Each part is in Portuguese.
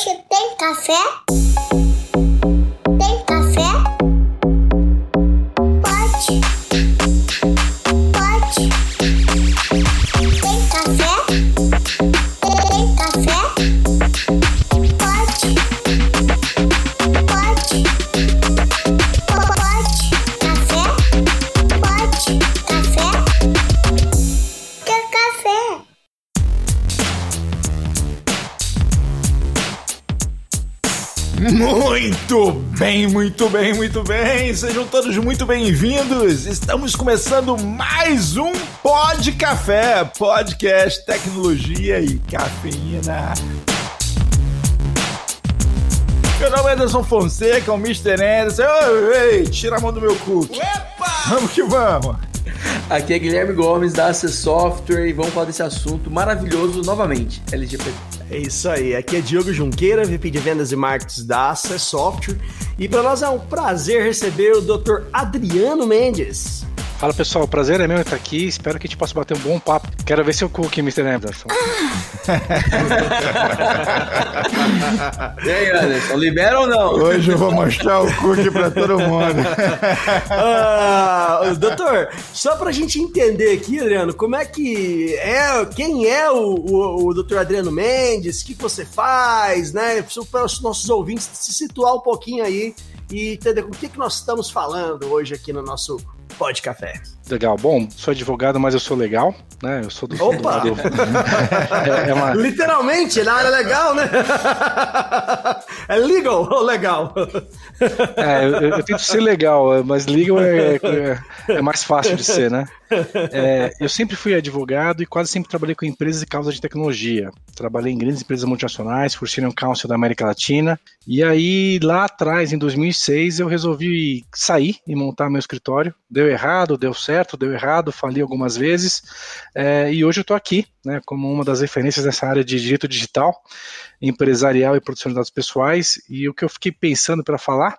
Hoje tem café? Muito bem, muito bem. Sejam todos muito bem-vindos. Estamos começando mais um Pod Café, podcast tecnologia e cafeína. Meu nome é Anderson Fonseca, o Mr. Anderson. Ei, ei, tira a mão do meu cookie. Vamos que vamos. Aqui é Guilherme Gomes da Access Software e vamos falar desse assunto maravilhoso novamente, LGBT. É isso aí, aqui é Diogo Junqueira, VP de Vendas e Marketing da Access Software. E para nós é um prazer receber o Dr. Adriano Mendes. Fala pessoal, prazer é meu estar aqui. Espero que a gente possa bater um bom papo. Quero ver seu cookie, Mr. Anderson. E aí, Anderson, libera ou não? Hoje eu vou mostrar o cookie pra todo mundo. Ah, doutor, só pra gente entender aqui, Adriano, como é que é, quem é o, o, o Dr. Adriano Mendes, o que você faz, né? Para os nossos ouvintes se situar um pouquinho aí e entender com o que, que nós estamos falando hoje aqui no nosso Pod Café. Legal. Bom, sou advogado, mas eu sou legal, né? Eu sou do. Opa! do- é, é uma, Literalmente, na área legal, né? é legal ou legal? é, eu, eu tento ser legal, mas legal é, é, é mais fácil de ser, né? É, eu sempre fui advogado e quase sempre trabalhei com empresas e causas de tecnologia. Trabalhei em grandes empresas multinacionais, Fortune Council da América Latina. E aí, lá atrás, em 2006, eu resolvi sair e montar meu escritório. Deu errado, deu certo, deu errado, falei algumas vezes. É, e hoje eu estou aqui, né, como uma das referências nessa área de direito digital, empresarial e produção de dados pessoais. E o que eu fiquei pensando para falar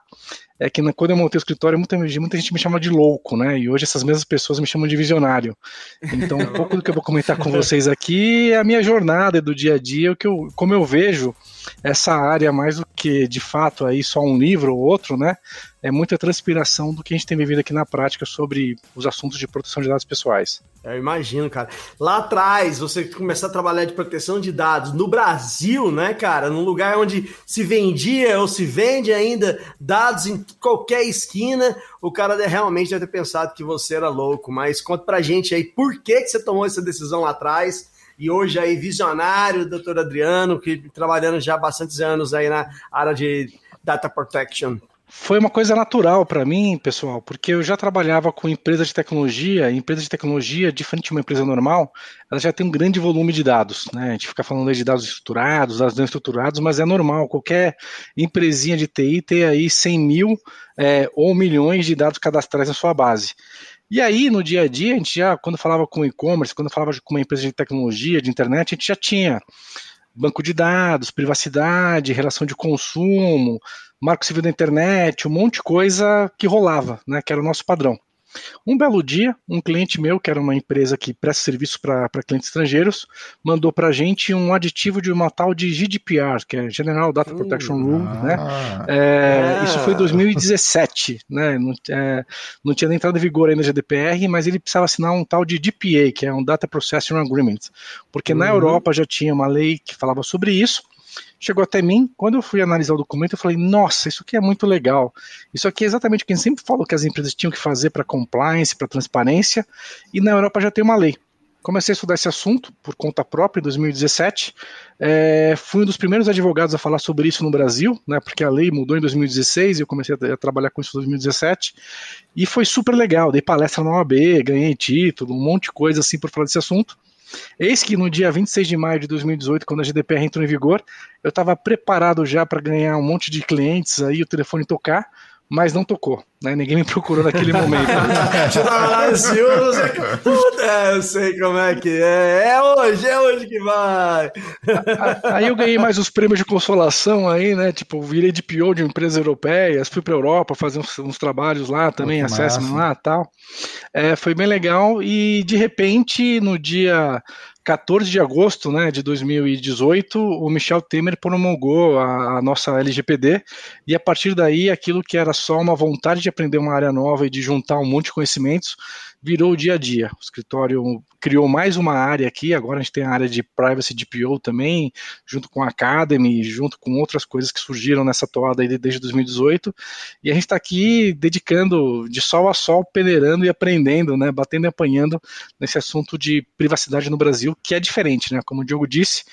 é que na- quando eu montei o escritório, muita, muita gente me chama de louco, né? E hoje essas mesmas pessoas me chamam de visionário. Então, um pouco do que eu vou comentar com vocês aqui é a minha jornada do dia a dia, o que eu, como eu vejo essa área mais do que de fato aí só um livro ou outro, né? É muita transpiração do que a gente tem vivido aqui na prática sobre os assuntos de proteção de dados pessoais. Eu imagino, cara. Lá atrás, você começar a trabalhar de proteção de dados no Brasil, né, cara? Num lugar onde se vendia ou se vende ainda dados em qualquer esquina, o cara realmente deve ter pensado que você era louco. Mas conta pra gente aí por que, que você tomou essa decisão lá atrás. E hoje aí, visionário, doutor Adriano, que trabalhando já há bastantes anos aí na área de data protection. Foi uma coisa natural para mim, pessoal, porque eu já trabalhava com empresas de tecnologia, e empresa de tecnologia, diferente de uma empresa normal, ela já tem um grande volume de dados, né? A gente fica falando de dados estruturados, dados não estruturados, mas é normal, qualquer empresinha de TI ter aí 100 mil é, ou milhões de dados cadastrais na sua base. E aí, no dia a dia, a gente já, quando falava com e-commerce, quando falava com uma empresa de tecnologia, de internet, a gente já tinha banco de dados, privacidade, relação de consumo, marco civil da internet, um monte de coisa que rolava, né, que era o nosso padrão. Um belo dia, um cliente meu, que era uma empresa que presta serviço para clientes estrangeiros, mandou para a gente um aditivo de uma tal de GDPR, que é General Data Protection Rule, né? Ah, É, Ah. Isso foi em 2017, né? Não, é, não tinha nem entrado em vigor ainda a GDPR, mas ele precisava assinar um tal de DPA, que é um Data Processing Agreement, porque na Uhum. Europa já tinha uma lei que falava sobre isso. Chegou até mim, quando eu fui analisar o documento, eu falei: Nossa, isso aqui é muito legal. Isso aqui é exatamente o que a gente sempre falou que as empresas tinham que fazer para compliance, para transparência, e na Europa já tem uma lei. Comecei a estudar esse assunto por conta própria em 2017. É, fui um dos primeiros advogados a falar sobre isso no Brasil, né, porque a lei mudou em 2016 e eu comecei a, a trabalhar com isso em 2017. E foi super legal. Dei palestra na OAB, ganhei título, um monte de coisa assim por falar desse assunto. Eis que no dia 26 de maio de 2018, quando a GDPR entrou em vigor, eu estava preparado já para ganhar um monte de clientes aí, o telefone tocar, mas não tocou, né? Ninguém me procurou naquele momento. É, eu sei como é que é. É hoje, é hoje que vai. Aí eu ganhei mais os prêmios de consolação aí, né? Tipo, virei de PO de empresas europeias, fui para Europa fazer uns, uns trabalhos lá também, massa. lá tal. É, foi bem legal e de repente, no dia 14 de agosto né, de 2018, o Michel Temer promulgou a, a, nossa LGPD, e a partir daí, aquilo que era só uma vontade de aprender uma área nova e de juntar um monte de conhecimentos, virou o dia a dia. O escritório criou mais uma área aqui, agora a gente tem a área de Privacy DPO também, junto com a Academy, junto com outras coisas que surgiram nessa toada aí desde 2018, e a gente está aqui dedicando de sol a sol, peneirando e aprendendo, né, batendo e apanhando nesse assunto de privacidade no Brasil, que é diferente, né, como o Diogo disse,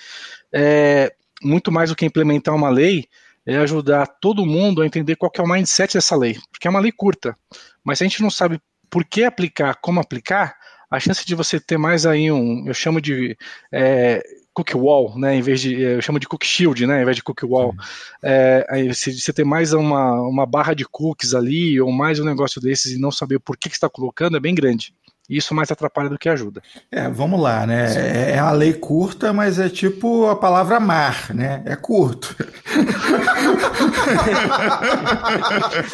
é, muito mais do que implementar uma lei, é ajudar todo mundo a entender qual é o mindset dessa lei, porque é uma lei curta, mas se a gente não sabe por que aplicar, como aplicar, a chance de você ter mais aí um, eu chamo de é, cookie wall, né, em vez de, eu chamo de cookie shield, né, em vez de cookie wall, é, aí se você ter mais uma, uma barra de cookies ali, ou mais um negócio desses e não saber por que, que está colocando, é bem grande. Isso mais atrapalha do que ajuda. É, vamos lá, né? É, é uma lei curta, mas é tipo a palavra mar, né? É curto.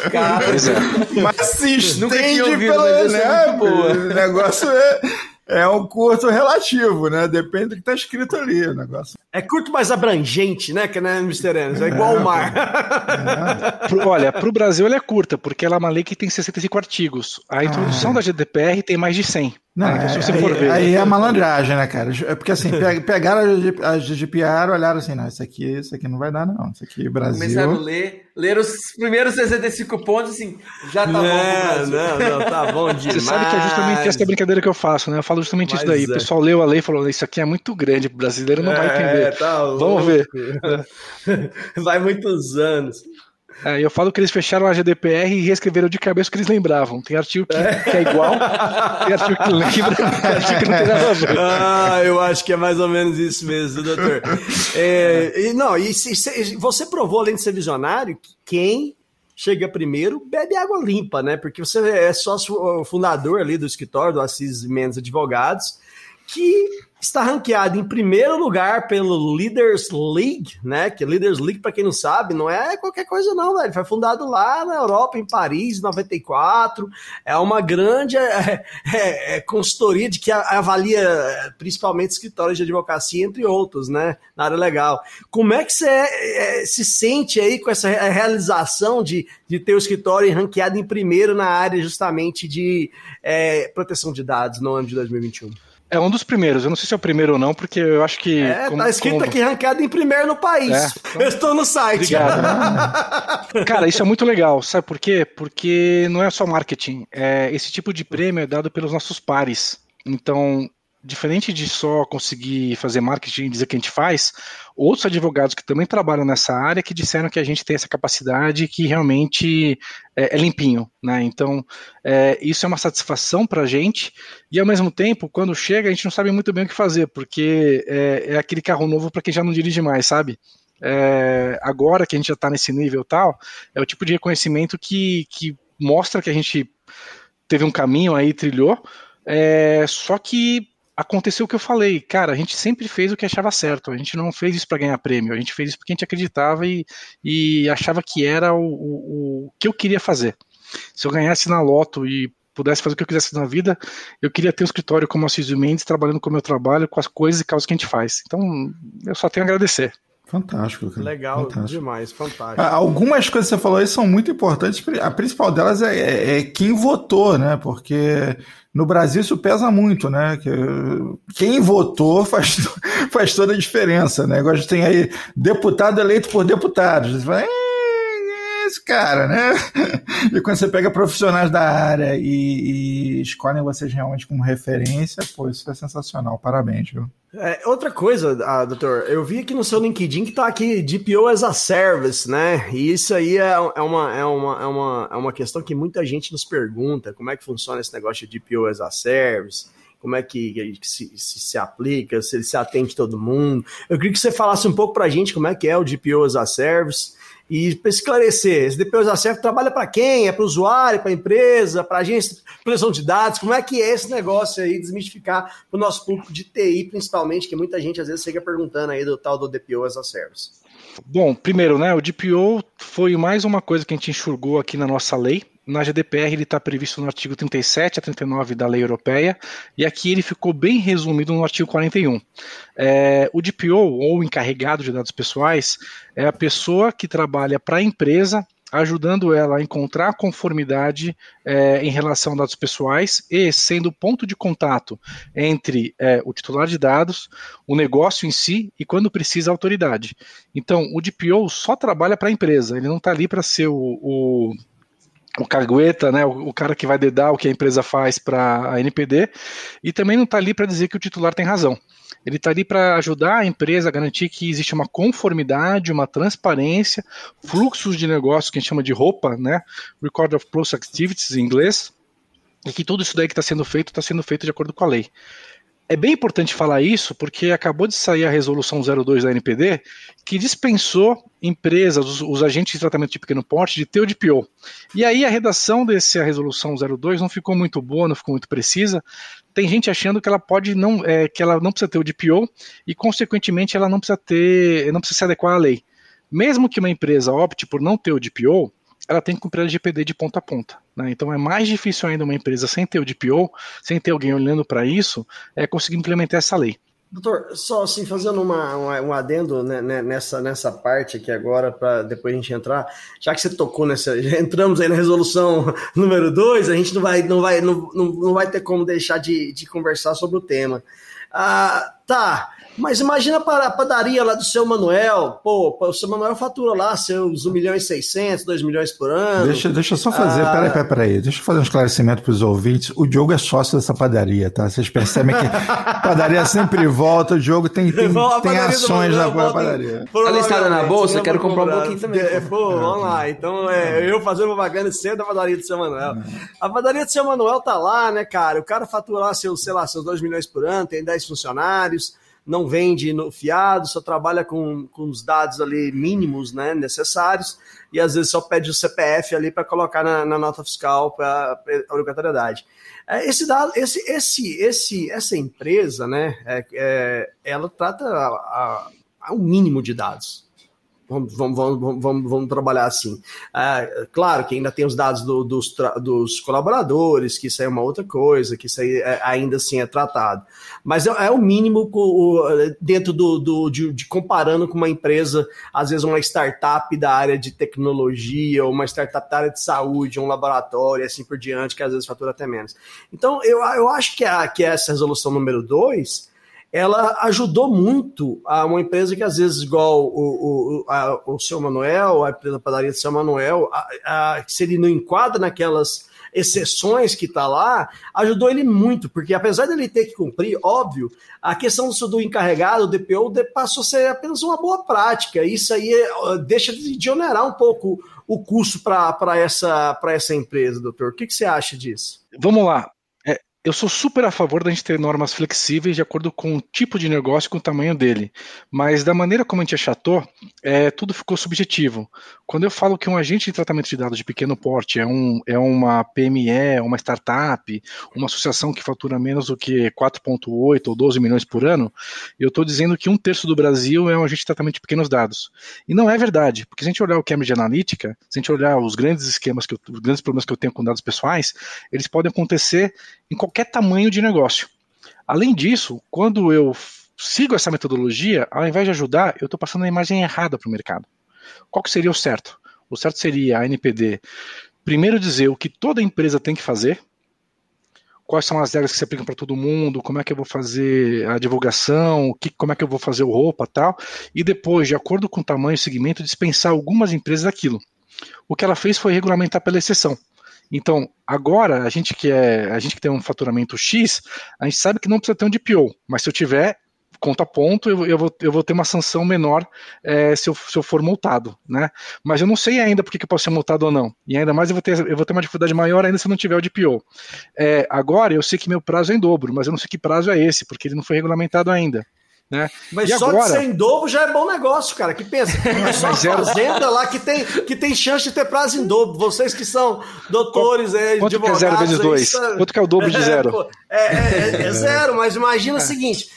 Cara. Mas se estende ouvido, pela, é né? O negócio é, é um curto relativo, né? Depende do que está escrito ali. O negócio. É curto, mas abrangente, né? Que né, Mr. Enes? É igual o mar. Pro- olha, para o Brasil ela é curta, porque ela é uma lei que tem 65 artigos. A introdução da GDPR tem mais de 100. Não? Então, se você aí, for ver. aí é malandragem, né, cara? É porque assim, pe- pegaram a GD a GDPR, olharam assim, não, isso aqui, isso aqui não vai dar, não. Isso aqui, Brasil. Começaram a ler, ler os primeiros 65 pontos, assim, já tá bom não, Brasil. não, não, tá bom demais. Você sabe que é justamente essa brincadeira que eu faço, né? Eu falo justamente isso Mas daí. é. O pessoal leu a lei e falou: Isso aqui é muito grande, o brasileiro não vai entender. É, tá Vamos ver. Vai muitos anos. É, eu falo que eles fecharam a GDPR e reescreveram de cabeça o que eles lembravam. Tem artigo que, que é igual, tem artigo que lembra, tem artigo que não tem nada a ver. Ah, eu acho que é mais ou menos isso mesmo, doutor. É, e, não, e se- se- você provou, além de ser visionário, que quem chega primeiro bebe água limpa, né? Porque você é sócio fundador ali do escritório do Assis Mendes Advogados, que está ranqueado em primeiro lugar pelo Leaders League, né? Que Leaders League, para quem não sabe, não é qualquer coisa não, velho. Foi fundado lá na Europa, em Paris, em 94. É uma grande é, é, é, consultoria de que avalia é, principalmente escritórios de advocacia, entre outros, né? Na área legal. Como é que você é, se sente aí com essa re- realização de, de ter o escritório ranqueado em primeiro na área justamente de proteção de dados no ano de 2021? É um dos primeiros. Eu não sei se é o primeiro ou não, porque eu acho que. É, como- tá escrito como- aqui ranqueado em primeiro no país. É. Eu estou no site. Obrigado. Cara, isso é muito legal. Sabe por quê? Porque não é só marketing. É, esse tipo de prêmio é dado pelos nossos pares. Então, diferente de só conseguir fazer marketing e dizer que a gente faz, outros advogados que também trabalham nessa área que disseram que a gente tem essa capacidade que realmente é, é limpinho, né? Então, é, isso é uma satisfação para a gente e ao mesmo tempo, quando chega, a gente não sabe muito bem o que fazer, porque é, é aquele carro novo para quem já não dirige mais, sabe? É, agora que a gente já está nesse nível tal, é o tipo de reconhecimento que, que mostra que a gente teve um caminho aí, trilhou, é, só que aconteceu o que eu falei, cara, a gente sempre fez o que achava certo, a gente não fez isso para ganhar prêmio, a gente fez isso porque a gente acreditava e, e achava que era o, o, o que eu queria fazer. Se eu ganhasse na loto e pudesse fazer o que eu quisesse na vida, eu queria ter um escritório como a Cisio Mendes, trabalhando como eu trabalho, com as coisas e causas que a gente faz. Então, eu só tenho a agradecer. Fantástico, cara. Legal, Fantástico. demais, fantástico. Ah, Algumas coisas que você falou aí são muito importantes. A principal delas é, é- é quem votou, né? Porque no Brasil isso pesa muito, né? Que, quem votou faz, faz toda a diferença, né? Agora a gente tem aí deputado eleito por deputados. Você fala, "É, esse cara, né? E quando você pega profissionais da área e, e escolhem vocês realmente como referência, pô, isso é sensacional. Parabéns, viu? É, outra coisa, ah, doutor, eu vi aqui no seu LinkedIn que tá aqui DPO as a Service, né? E isso aí é, é uma, é, uma, é, uma, é uma questão que muita gente nos pergunta: como é que funciona esse negócio de DPO as a Service? Como é que, se, se, se aplica, se ele se atende todo mundo. Eu queria que você falasse um pouco pra gente como é que é o DPO as a Service. E esclarecer, esse DPO a Service trabalha para quem? É para o usuário, para a empresa, para agência de proteção de dados? Como é que é esse negócio aí, desmistificar para o nosso público de TI, principalmente, que muita gente às vezes chega perguntando aí do tal do DPO as a. Bom, primeiro, né, o DPO foi mais uma coisa que a gente enxugou aqui na nossa lei. Na GDPR ele está previsto no artigo 37 a 39 da lei europeia, e aqui ele ficou bem resumido no artigo 41. É, o DPO, ou encarregado de dados pessoais, é a pessoa que trabalha para a empresa ajudando ela a encontrar conformidade é, em relação a dados pessoais e sendo ponto de contato entre é, o titular de dados, o negócio em si e, quando precisa, a autoridade. Então, o DPO só trabalha para a empresa, ele não está ali para ser o, o o cagueta, né, o, cara que vai dedar o que a empresa faz para a NPD, e também não está ali para dizer que o titular tem razão. Ele está ali para ajudar a empresa a garantir que existe uma conformidade, uma transparência, fluxos de negócio que a gente chama de roupa, né? Record of Process Activities em inglês, e que tudo isso daí que está sendo feito está sendo feito de acordo com a lei. É bem importante falar isso porque acabou de sair a resolução 02 da NPD que dispensou empresas, os, os, agentes de tratamento de pequeno porte, de ter o DPO. E aí a redação dessa resolução 02 não ficou muito boa, não ficou muito precisa. Tem gente achando que ela pode não, é, que ela não precisa ter o DPO e consequentemente ela não precisa ter, não precisa se adequar à lei. Mesmo que uma empresa opte por não ter o DPO, ela tem que cumprir a LGPD de ponta a ponta. Né? Então é mais difícil ainda uma empresa sem ter o DPO, sem ter alguém olhando para isso, é conseguir implementar essa lei. Doutor, só assim, fazendo uma, uma, um adendo né, né nessa, nessa parte aqui agora, para depois a gente entrar, já que você tocou nessa, já entramos aí na resolução número 2, a gente não vai, não vai, não, não, vai ter como deixar de, de conversar sobre o tema. Ah, tá, mas imagina para a padaria lá do seu Manuel, pô, o seu Manuel fatura lá seus 1 milhão e 600, 2 milhões por ano. Deixa, deixa eu só fazer, ah... peraí, peraí, peraí, deixa eu fazer um esclarecimento para os ouvintes. O Diogo é sócio dessa padaria, tá? Vocês percebem que a padaria sempre volta, o Diogo tem, tem, tem ações na padaria. Tá listada na bolsa? Quero comprar um pouquinho também. É, pô, vamos lá. Então, é, eu fazendo propaganda cedo da padaria do seu Manuel. A padaria do seu Manuel tá lá, né, cara? O cara fatura lá seus, sei lá, seus 2 milhões por ano, tem 10 funcionários não vende no fiado, só trabalha com, com os dados ali mínimos né, necessários e às vezes só pede o CPF ali para colocar na, na, nota fiscal para a obrigatoriedade. É, esse dado, esse, esse, esse, essa empresa, né, é, é, ela trata a, a, a um mínimo de dados. Vamos, vamos, vamos, vamos, vamos trabalhar assim. É, claro que ainda tem os dados do, dos, dos colaboradores, que isso aí é uma outra coisa, que isso aí é, ainda assim é tratado. Mas é, é o mínimo dentro do, do de, de, comparando com uma empresa, às vezes uma startup da área de tecnologia, ou uma startup da área de saúde, um laboratório, e assim por diante, que às vezes fatura até menos. Então, eu, eu acho que, a, que essa resolução número 2 ela ajudou muito a uma empresa que às vezes, igual o, o, a, o seu Manuel, a empresa padaria do seu Manuel, a, a, se ele não enquadra naquelas exceções que está lá, ajudou ele muito, porque apesar dele ter que cumprir, óbvio, a questão do, do encarregado, o DPO, passou a ser apenas uma boa prática. Isso aí deixa de, de onerar um pouco o custo para essa, essa empresa, doutor. O que, que você acha disso? Vamos lá eu sou super a favor da gente ter normas flexíveis de acordo com o tipo de negócio e com o tamanho dele. Mas da maneira como a gente achatou, é, tudo ficou subjetivo. Quando eu falo que um agente de tratamento de dados de pequeno porte é, um, é uma PME, uma startup, uma associação que fatura menos do que 4,8 ou 12 milhões por ano, eu estou dizendo que um terço do Brasil é um agente de tratamento de pequenos dados. E não é verdade, porque se a gente olhar o Cambridge Analytica, se a gente olhar os grandes esquemas, que eu, os grandes problemas que eu tenho com dados pessoais, eles podem acontecer em qualquer tamanho de negócio. Além disso, quando eu sigo essa metodologia, ao invés de ajudar, eu estou passando a imagem errada para o mercado. Qual que seria o certo? O certo seria a NPD primeiro dizer o que toda empresa tem que fazer, quais são as regras que se aplicam para todo mundo, como é que eu vou fazer a divulgação, que, como é que eu vou fazer o roupa tal, e depois, de acordo com o tamanho e segmento, dispensar algumas empresas daquilo. O que ela fez foi regulamentar pela exceção. Então, agora, a gente que é, a gente que tem um faturamento X, a gente sabe que não precisa ter um DPO, mas se eu tiver conta ponto, eu, eu, vou, eu vou ter uma sanção menor é, se, eu, se eu for multado, né? Mas eu não sei ainda por que eu posso ser multado ou não. E ainda mais eu vou ter, eu vou ter uma dificuldade maior ainda se eu não tiver o DPO. É, agora eu sei que meu prazo é em dobro, mas eu não sei que prazo é esse, porque ele não foi regulamentado ainda. Né? Mas e só agora... de ser em dobro já é bom negócio, cara. Que pensa? É só a fazenda lá que tem, que tem chance de ter prazo em dobro. Vocês que são doutores, é, Quanto que é zero vezes dois? Quanto que é o dobro de zero? É, é, é, é zero, mas imagina o seguinte: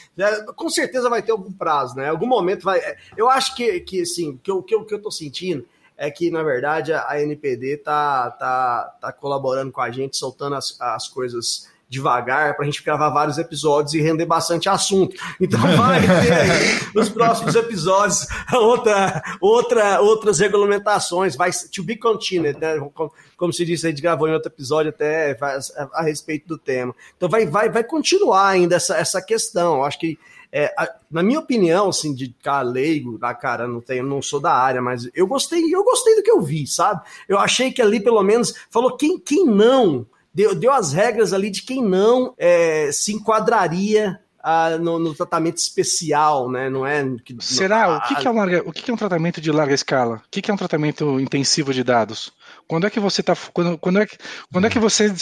com certeza vai ter algum prazo, né? Algum momento vai. Eu acho que, que assim, que eu, que eu, que eu tô sentindo é que, na verdade, a NPD tá, tá, tá colaborando com a gente, soltando as, as coisas devagar para a gente gravar vários episódios e render bastante assunto. Então vai ter aí nos próximos episódios outra, outra, outras regulamentações, vai to be continued, né? Como, como se disse, a gente gravou em outro episódio até a, a, respeito do tema. Então vai, vai, vai continuar ainda essa, essa questão. Eu acho que é, a, na minha opinião, assim, de cara leigo, da cara, não tenho, não sou da área, mas eu gostei, eu gostei do que eu vi, sabe? Eu achei que ali, pelo menos, falou quem, quem não deu, deu as regras ali de quem não é, se enquadraria ah, no, no, tratamento especial, né? Não é? Que, Será? No, o, que, que, é larga, o que, que, é um tratamento de larga escala? O que, que é um tratamento intensivo de dados? Quando é que você está quando, quando, é que, quando é que você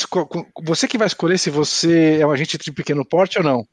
você que vai escolher se você é um agente de pequeno porte ou não?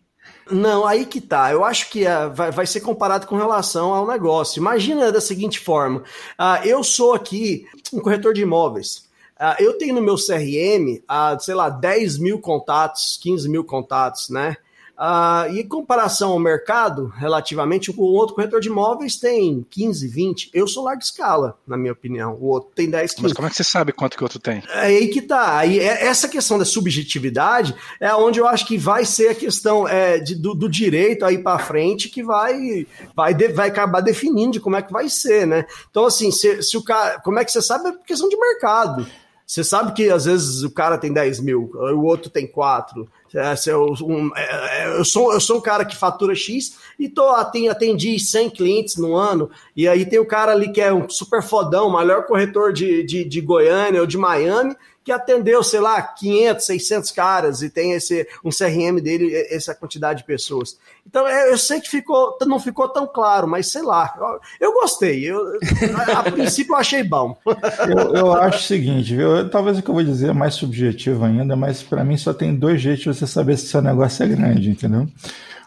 Não, aí que tá. Eu acho que uh, vai, vai, ser comparado com relação ao negócio. Imagina da seguinte forma: uh, eu sou aqui um corretor de imóveis. Uh, eu tenho no meu CRM, uh, sei lá, 10 mil contatos, 15 mil contatos, né? Uh, e em comparação ao mercado, relativamente, o outro corretor de imóveis tem 15, 20. Eu sou larga escala, na minha opinião. O outro tem 10, 15. Mas como é que você sabe quanto que o outro tem? É aí que tá. Aí, é, essa questão da subjetividade é onde eu acho que vai ser a questão é, de, do, do, direito aí para frente que vai, vai, de, vai acabar definindo de como é que vai ser, né? Então, assim, se, se o cara. Como é que você sabe? É questão de mercado. Você sabe que às vezes o cara tem 10 mil, o outro tem 4. É, eu, um, é, é, eu, sou, eu sou um cara que fatura X e tô, atendi 100 clientes no ano. E aí tem o cara ali que é um super fodão, maior corretor de, de, de Goiânia ou de Miami, que atendeu, sei lá, 500, 600 caras e tem esse um CRM dele, essa quantidade de pessoas. Então, eu sei que ficou, não ficou tão claro, mas sei lá, eu, eu gostei. Eu, a, a, princípio eu achei bom. Eu, eu acho o seguinte, viu? talvez o que eu vou dizer é mais subjetivo ainda, mas para mim só tem dois jeitos de você saber se seu negócio é grande, entendeu?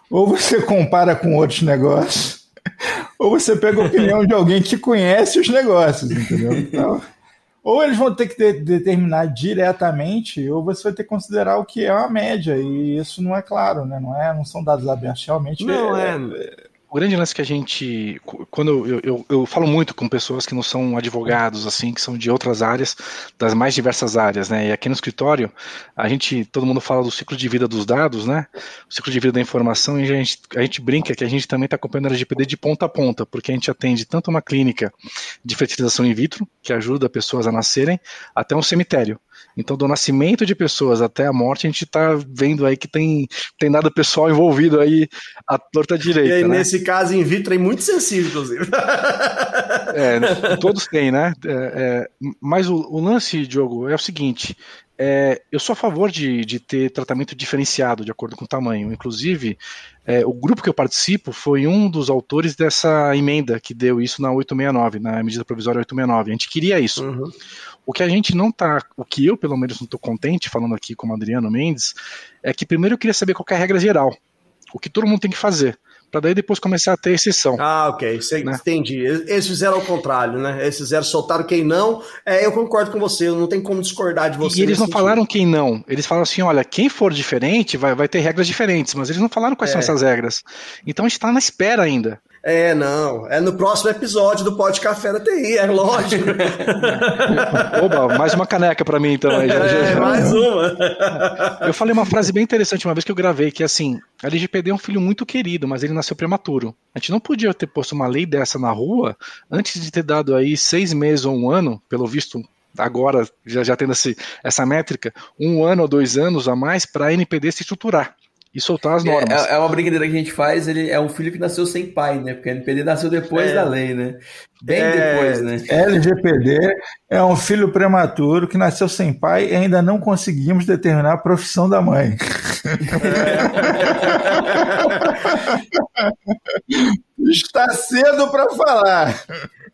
Ou você compara com outros negócios, ou você pega a opinião de alguém que conhece os negócios, entendeu? Então. Ou eles vão ter que de determinar diretamente, ou você vai ter que considerar o que é uma média, e isso não é claro, né? Não, é, não são dados abertos, realmente. Não, é, é o grande lance que a gente. Quando eu, eu, eu, falo muito com pessoas que não são advogados, assim, que são de outras áreas, das mais diversas áreas, né? E aqui no escritório, a gente, todo mundo fala do ciclo de vida dos dados, né? O ciclo de vida da informação, e a gente, a gente brinca que a gente também está acompanhando a LGPD de ponta a ponta, porque a gente atende tanto uma clínica de fertilização in vitro, que ajuda pessoas a nascerem, até um cemitério. Então, do nascimento de pessoas até a morte, a gente está vendo aí que tem, tem nada pessoal envolvido aí à torta direita. E aí, né? nesse caso, in vitro é muito sensível, inclusive. É, todos têm, né? É, é, mas o, o, lance, Diogo, é o seguinte: é, eu sou a favor de, de ter tratamento diferenciado de acordo com o tamanho. Inclusive, é, o grupo que eu participo foi um dos autores dessa emenda que deu isso na 869, na medida provisória 869. A gente queria isso. Uhum. O que a gente não tá, o que eu pelo menos não estou contente, falando aqui como Adriano Mendes, é que primeiro eu queria saber qual é a regra geral, o que todo mundo tem que fazer, para daí depois começar a ter exceção. Ah, ok, Sei, né? entendi. Eles fizeram ao contrário, né? Eles fizeram, soltaram quem não. É, eu concordo com você, não tem como discordar de você. E eles não sentido. falaram quem não, eles falaram assim: olha, quem for diferente vai, vai ter regras diferentes, mas eles não falaram quais é. são essas regras. Então a gente está na espera ainda. É, não. É no próximo episódio do Pod Café da TI, é lógico. Oba, mais uma caneca para mim então. Já, é, já, já. mais uma. Eu falei uma frase bem interessante uma vez que eu gravei, que é assim, a LGPD é um filho muito querido, mas ele nasceu prematuro. A gente não podia ter posto uma lei dessa na rua antes de ter dado aí seis meses ou um ano, pelo visto agora já, já tendo esse, essa métrica, um ano ou dois anos a mais para a NPD se estruturar e soltar as é, normas. É, é, uma brincadeira que a gente faz, ele é um filho que nasceu sem pai, né? Porque a NPD nasceu depois é. da lei, né? Bem é, depois, né? LGPD é um filho prematuro que nasceu sem pai e ainda não conseguimos determinar a profissão da mãe. Está cedo para falar.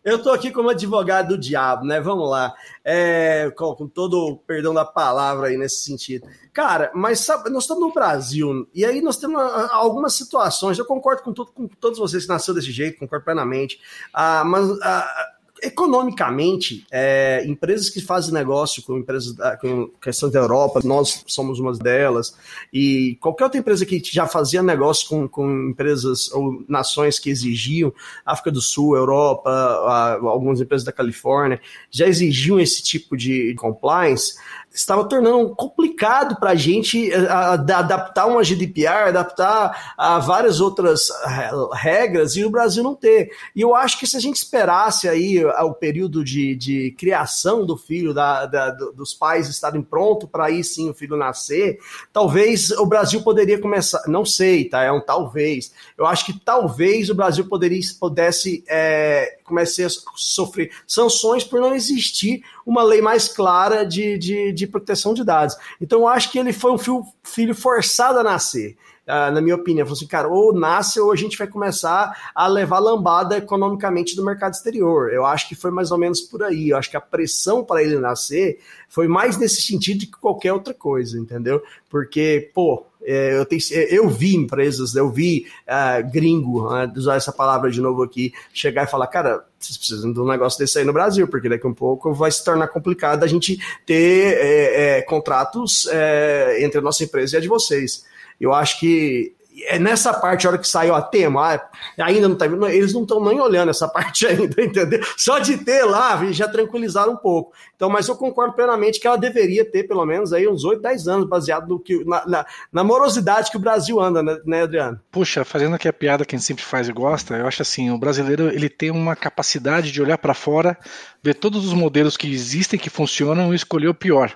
Eu tô aqui como advogado do diabo, né? Vamos lá. É, com, com, todo o perdão da palavra aí nesse sentido. Cara, mas sabe, nós estamos no Brasil, e aí nós temos ah, algumas situações, eu concordo com, com todos vocês que nasceu desse jeito, concordo plenamente. Ah, mas ah, economicamente, é, empresas que fazem negócio com empresas da, com questão da Europa, nós somos uma delas, e qualquer outra empresa que já fazia negócio com, com empresas ou nações que exigiam, África do Sul, Europa, a, algumas empresas da Califórnia, já exigiam esse tipo de compliance, estava tornando complicado para a gente eh, adaptar uma GDPR, adaptar a várias outras eh, regras e o Brasil não ter. E eu acho que se a gente esperasse aí eh, o período de, de criação do filho, da, da dos pais estarem prontos para aí sim o filho nascer, talvez o Brasil poderia começar, não sei, tá? É um talvez. Eu acho que talvez o Brasil poderia, pudesse é, começar a sofrer sanções por não existir uma lei mais clara de, de, de proteção de dados. Então, eu acho que ele foi um filho, filho forçado a nascer. Uh, na minha opinião, falou assim, cara, ou nasce ou a gente vai começar a levar lambada economicamente do mercado exterior. Eu acho que foi mais ou menos por aí. Eu acho que a pressão para ele nascer foi mais nesse sentido que qualquer outra coisa, entendeu? Porque, pô, eu, tenho, é, eu vi empresas, eu vi uh, gringo, uh, usar essa palavra de novo aqui, chegar e falar, cara, vocês precisam de um negócio desse aí no Brasil, porque daqui a um pouco vai se tornar complicado a gente ter é, é, contratos é, entre a nossa empresa e a de vocês. Eu acho que é nessa parte, a hora que saiu a tema, ah, ainda não tá eles não estão nem olhando essa parte ainda, entendeu? Só de ter lá, já tranquilizaram um pouco. Então, mas eu concordo plenamente que ela deveria ter pelo menos aí uns 8, 10 anos, baseado no que, na, na, na morosidade que o Brasil anda, né, né, Adriano? Puxa, fazendo aqui a piada que a gente sempre faz e gosta, eu acho assim, o brasileiro ele tem uma capacidade de olhar para fora, ver todos os modelos que existem, que funcionam e escolher o pior.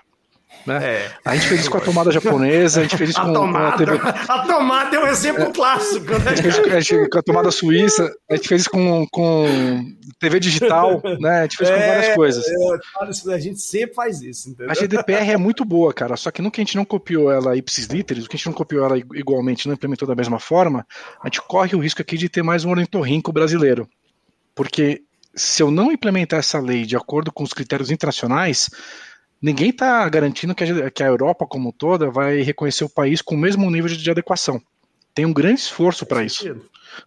Né? É. A gente fez isso com a tomada japonesa, a gente fez isso com a, tomada, com a TV. A tomada é um exemplo é. clássico, né? A gente fez a gente, com a tomada suíça, a gente fez isso com, com TV digital, né? A gente fez é, com várias coisas. É, a gente sempre faz isso, entendeu? A GDPR é muito boa, cara, só que no que a gente não copiou ela ipsis literis, o que a gente não copiou ela igualmente, não implementou da mesma forma, a gente corre o risco aqui de ter mais um ornitorrinco brasileiro. Porque se eu não implementar essa lei de acordo com os critérios internacionais, ninguém está garantindo que a, que a, Europa como toda vai reconhecer o país com o mesmo nível de, de adequação. Tem um grande esforço para isso.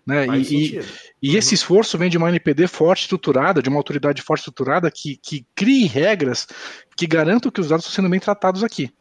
Né? E, e, e, esse esforço vem de uma NPD forte estruturada, de uma autoridade forte estruturada que, que crie regras que garantam que os dados estão sendo bem tratados aqui.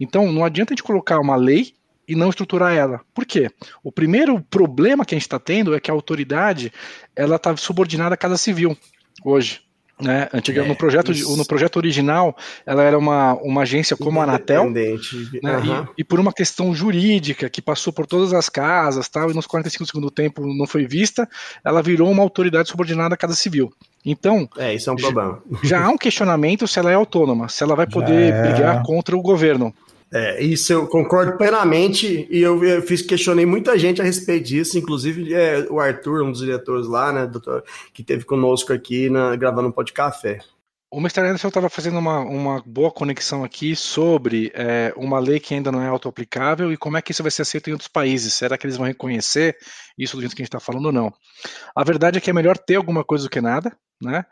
Então, não adianta a gente colocar uma lei e não estruturar ela. Por quê? O primeiro problema que a gente está tendo é que a autoridade ela está subordinada à Casa Civil hoje. Né? Antiga, é, no, projeto, no projeto original, ela era uma, uma agência como a Anatel, né? uhum. e, e, por uma questão jurídica que passou por todas as casas tal, e nos 45 do segundo tempo não foi vista, ela virou uma autoridade subordinada à Casa Civil. Então, é, isso é um problema. Já, já há um questionamento se ela é autônoma, se ela vai poder é. brigar contra o governo. É, isso eu concordo plenamente e eu, eu fiz, questionei muita gente a respeito disso, inclusive é, o Arthur, um dos diretores lá, né, doutor, que teve conosco aqui na, gravando um pó de café. O Mr. Anderson estava fazendo uma, uma boa conexão aqui sobre é, uma lei que ainda não é auto-aplicável e como é que isso vai ser aceito em outros países. Será que eles vão reconhecer isso do jeito que a gente está falando ou não? A verdade é que é melhor ter alguma coisa do que nada, né?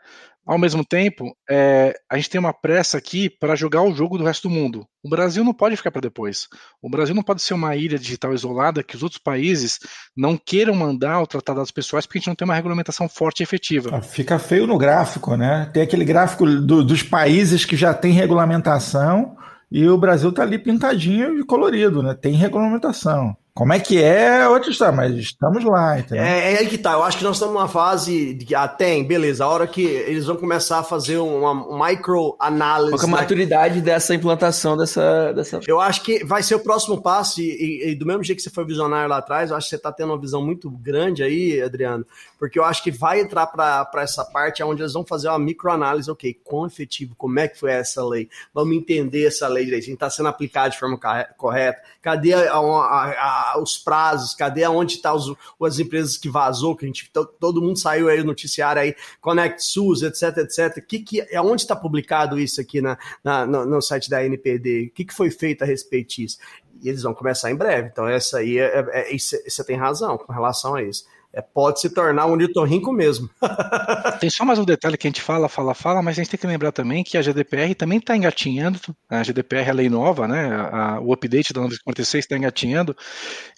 Ao mesmo tempo, é, a gente tem uma pressa aqui para jogar o jogo do resto do mundo. O Brasil não pode ficar para depois. O Brasil não pode ser uma ilha digital isolada que os outros países não queiram mandar ou tratar dados pessoais porque a gente não tem uma regulamentação forte e efetiva. Ah, fica feio no gráfico, né? Tem aquele gráfico do, dos países que já tem regulamentação e o Brasil está ali pintadinho e colorido, né? Tem regulamentação. Como é que é outra história, mas estamos lá, entendeu? É, é aí que tá. Eu acho que nós estamos numa fase de que ah, tem, beleza, a hora que eles vão começar a fazer uma, uma microanálise. Qual é a maturidade dessa implantação dessa, dessa. Eu acho que vai ser o próximo passo, e, e, e do mesmo jeito que você foi visionário lá atrás, eu acho que você está tendo uma visão muito grande aí, Adriano, porque eu acho que vai entrar para essa parte onde eles vão fazer uma microanálise, ok, quão efetivo, como é que foi essa lei? Vamos entender essa lei direito, está sendo aplicada de forma correta, cadê a, a, a os prazos, cadê onde estão tá as empresas que vazou, que a gente todo mundo saiu aí no noticiário aí, Connect SUS, etc, etc. Que que é onde está publicado isso aqui na, na no, no, site da NPD? O que, que foi feito a respeito disso? E eles vão começar em breve. Então essa aí é, é, é você tem razão com relação a isso. É, pode se tornar um ornitorrinco mesmo. tem só mais um detalhe que a gente fala, fala, fala, mas a gente tem que lembrar também que a GDPR também está engatinhando, a GDPR é a lei nova, né, a, o update da 946 está engatinhando,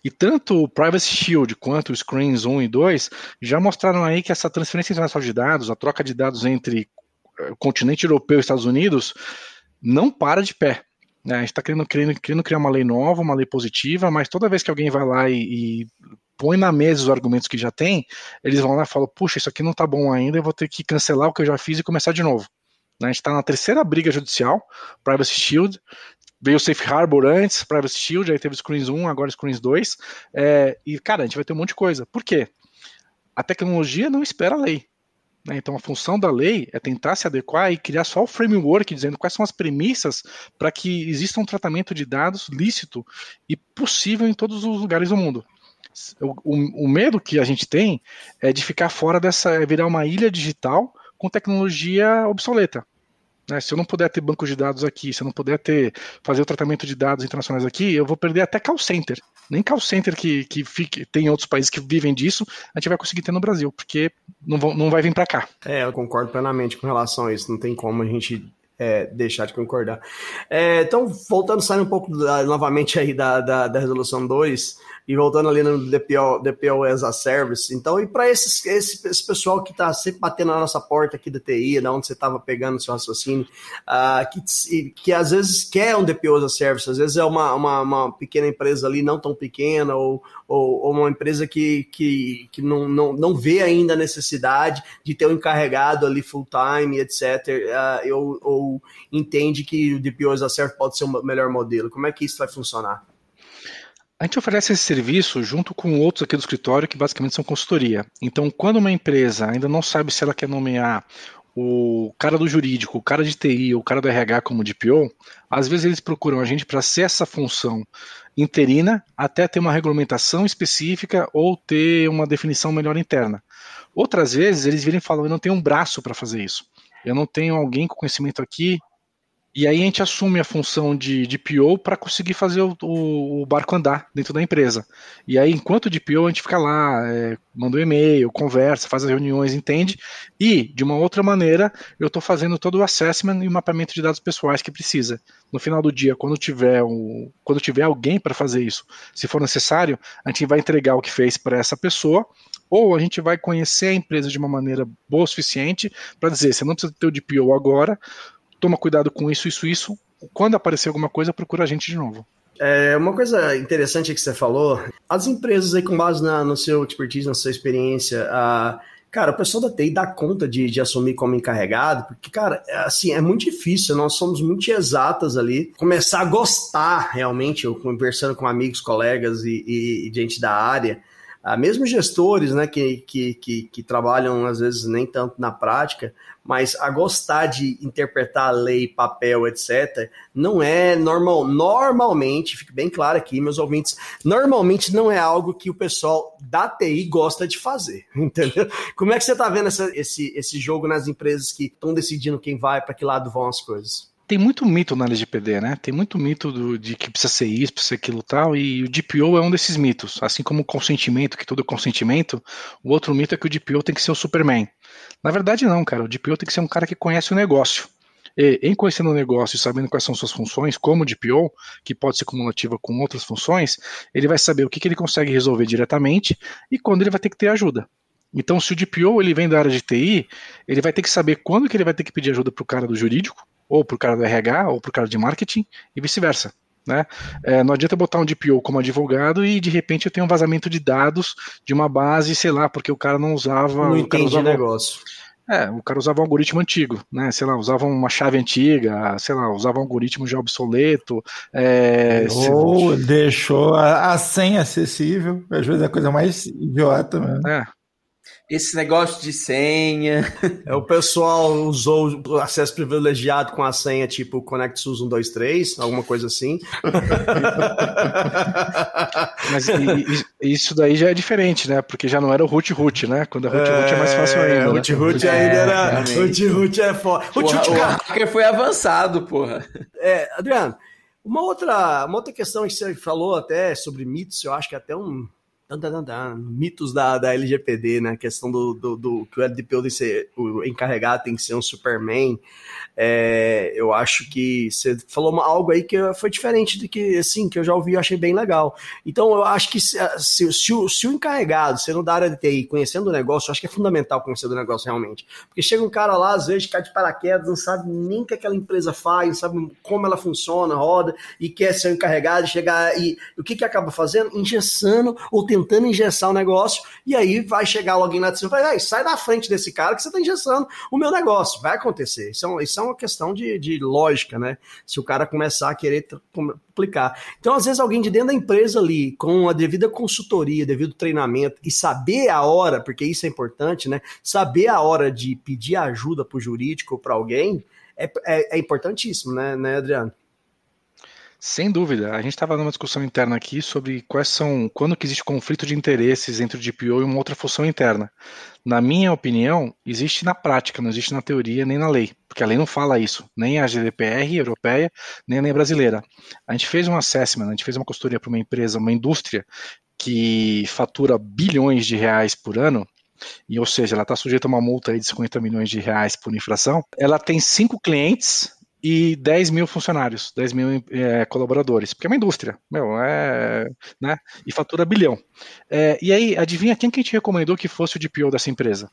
e tanto o Privacy Shield quanto o Screens 1 e 2 já mostraram aí que essa transferência internacional de dados, a troca de dados entre o continente europeu e Estados Unidos, não para de pé. Né? A gente está querendo, querendo, querendo, criar uma lei nova, uma lei positiva, mas toda vez que alguém vai lá e, e põe na mesa os argumentos que já tem, eles vão lá e falam, puxa, isso aqui não está bom ainda, eu vou ter que cancelar o que eu já fiz e começar de novo. Né? A gente está na terceira briga judicial, Privacy Shield, veio o Safe Harbor antes, Privacy Shield, aí teve Screens 1, agora Screens 2, é, e cara, a gente vai ter um monte de coisa. Por quê? A tecnologia não espera a lei. Né? Então, a função da lei é tentar se adequar e criar só o framework dizendo quais são as premissas para que exista um tratamento de dados lícito e possível em todos os lugares do mundo. O, o, medo que a gente tem é de ficar fora dessa, é virar uma ilha digital com tecnologia obsoleta. Né? Se eu não puder ter banco de dados aqui, se eu não puder ter fazer o tratamento de dados internacionais aqui, eu vou perder até call center. Nem call center que, que fique, tem outros países que vivem disso, a gente vai conseguir ter no Brasil, porque não, vão, não vai vir para cá. É, eu concordo plenamente com relação a isso. Não tem como a gente é, deixar de concordar. É, então, voltando, saindo um pouco da, novamente aí da, da, da resolução 2, e voltando ali no DPO, DPO as a Service, então, e para esse, esse pessoal que está sempre batendo na nossa porta aqui da TI, da onde você estava pegando o seu raciocínio, uh, que, que às vezes quer um DPO as a Service, às vezes é uma, uma, uma pequena empresa ali, não tão pequena, ou, ou, ou, uma empresa que, que, que não, não, não vê ainda a necessidade de ter um encarregado ali full-time, etc., uh, ou, ou entende que o DPO as a pode ser o melhor modelo. Como é que isso vai funcionar? A gente oferece esse serviço junto com outros aqui do escritório que basicamente são consultoria. Então, quando uma empresa ainda não sabe se ela quer nomear o cara do jurídico, o cara de TI, o cara do RH como DPO, às vezes eles procuram a gente para ser essa função interina até ter uma regulamentação específica ou ter uma definição melhor interna. Outras vezes eles virem e falam: eu não tenho um braço para fazer isso. Eu não tenho alguém com conhecimento aqui e aí a gente assume a função de, de PO para conseguir fazer o, o, o, barco andar dentro da empresa. E aí, enquanto de PO, a gente fica lá, é, manda um e-mail, conversa, faz as reuniões, entende. E, de uma outra maneira, eu estou fazendo todo o assessment e o mapeamento de dados pessoais que precisa. No final do dia, quando tiver, um, quando tiver alguém para fazer isso, se for necessário, a gente vai entregar o que fez para essa pessoa ou a gente vai conhecer a empresa de uma maneira boa o suficiente para dizer, você não precisa ter o DPO agora, toma cuidado com isso, isso, isso. Quando aparecer alguma coisa, procura a gente de novo. É, uma coisa interessante que você falou, as empresas aí com base na, no seu expertise, na sua experiência, a, cara, o pessoal da TI dá conta de, de assumir como encarregado, porque, cara, é, assim, é muito difícil, nós somos muito exatas ali, começar a gostar realmente, eu conversando com amigos, colegas e, e, e gente da área, mesmo gestores, né, que, que, que, que, trabalham às vezes nem tanto na prática, mas a gostar de interpretar a lei, papel, etc., não é normal. Normalmente, fique bem claro aqui, meus ouvintes, normalmente não é algo que o pessoal da TI gosta de fazer, entendeu? Como é que você está vendo essa, esse, esse jogo nas empresas que estão decidindo quem vai, para que lado vão as coisas? Tem muito mito na LGPD, né? Tem muito mito do, de que precisa ser isso, precisa ser aquilo tal, e o DPO é um desses mitos. Assim como o consentimento, que tudo é consentimento, o outro mito é que o DPO tem que ser o Superman. Na verdade, não, cara. O DPO tem que ser um cara que conhece o negócio. E, em conhecendo o negócio e sabendo quais são suas funções, como o DPO, que pode ser cumulativa com outras funções, ele vai saber o que, que ele consegue resolver diretamente e quando ele vai ter que ter ajuda. Então, se o DPO ele vem da área de TI, ele vai ter que saber quando que ele vai ter que pedir ajuda para o cara do jurídico, ou para o cara do RH, ou para o cara de marketing, e vice-versa. Né? É, não adianta botar um DPO como advogado e de repente eu tenho um vazamento de dados de uma base, sei lá, porque o cara não usava. Não entende o negócio. É, o cara usava um algoritmo antigo, né? Sei lá, usava uma chave antiga, sei lá, usava um algoritmo já obsoleto. É, Ou deixou a, a senha acessível, às vezes é a coisa mais idiota mesmo. É, esse negócio de senha. É, o pessoal usou o acesso privilegiado com a senha tipo Connect SUS 123, alguma coisa assim. Mas isso daí já é diferente, né? Porque já não era o root root, né? Quando é root root é mais fácil ainda. É, root root ainda era. Root root é foda. Root root, o hacker foi avançado, porra. É, Adriano, uma outra, uma outra questão que você falou até sobre mitos, eu acho que é até um mitos da, da LGPD, né? A questão do, do, do que o LDPO tem que ser, o encarregado tem que ser um Superman. É, eu acho que você falou algo aí que foi diferente do que, assim, que eu já ouvi e achei bem legal. Então, eu acho que se, se, se, o, se o encarregado, sendo da área de TI, conhecendo o negócio, eu acho que é fundamental conhecer o negócio realmente. Porque chega um cara lá, às vezes, cai de paraquedas, não sabe nem o que aquela empresa faz, não sabe como ela funciona, roda, e quer ser o encarregado, chegar e o que que acaba fazendo? Engessando ou tentando engessar o negócio, e aí vai chegar alguém lá de cima e vai, sai da frente desse cara que você está engessando o meu negócio. Vai acontecer. Isso é, isso é uma questão de, de lógica, né? Se o cara começar a querer aplicar. Então, às vezes, alguém de dentro da empresa ali, com a devida consultoria, devido treinamento, e saber a hora, porque isso é importante, né? Saber a hora de pedir ajuda para o jurídico ou para alguém é, é, é importantíssimo, né, né, Adriano? Sem dúvida. A gente estava numa discussão interna aqui sobre quais são, quando que existe conflito de interesses entre o DPO e uma outra função interna. Na minha opinião, existe na prática, não existe na teoria nem na lei, porque a lei não fala isso, nem a GDPR europeia, nem a lei brasileira. A gente fez um assessment, a gente fez uma consultoria para uma empresa, uma indústria que fatura bilhões de reais por ano, e ou seja, ela está sujeita a uma multa de 50 milhões de reais por infração. Ela tem cinco clientes e 10 mil funcionários, 10 mil é, colaboradores, porque é uma indústria, meu, é, né, e fatura bilhão. É, e aí, adivinha quem que a gente recomendou que fosse o DPO dessa empresa?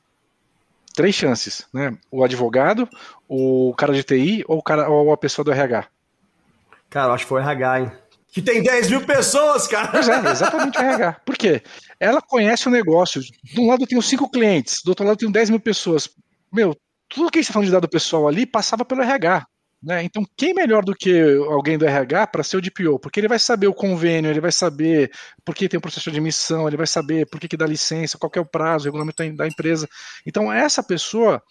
Três chances, né, o advogado, o cara de TI ou, o cara, ou a pessoa do RH. Cara, acho que foi o RH, hein? Que tem 10 mil pessoas, cara. Pois é, exatamente o RH. Por quê? Ela conhece o negócio. De um lado eu tenho cinco clientes, do outro lado eu tenho 10 mil pessoas. Meu, tudo que a gente está falando de dado pessoal ali passava pelo RH. Né? Então, quem melhor do que alguém do RH para ser o DPO? Porque ele vai saber o convênio, ele vai saber por que tem um processo de admissão, ele vai saber por que, que dá licença, qual é o prazo, o regulamento da empresa. Então, essa pessoa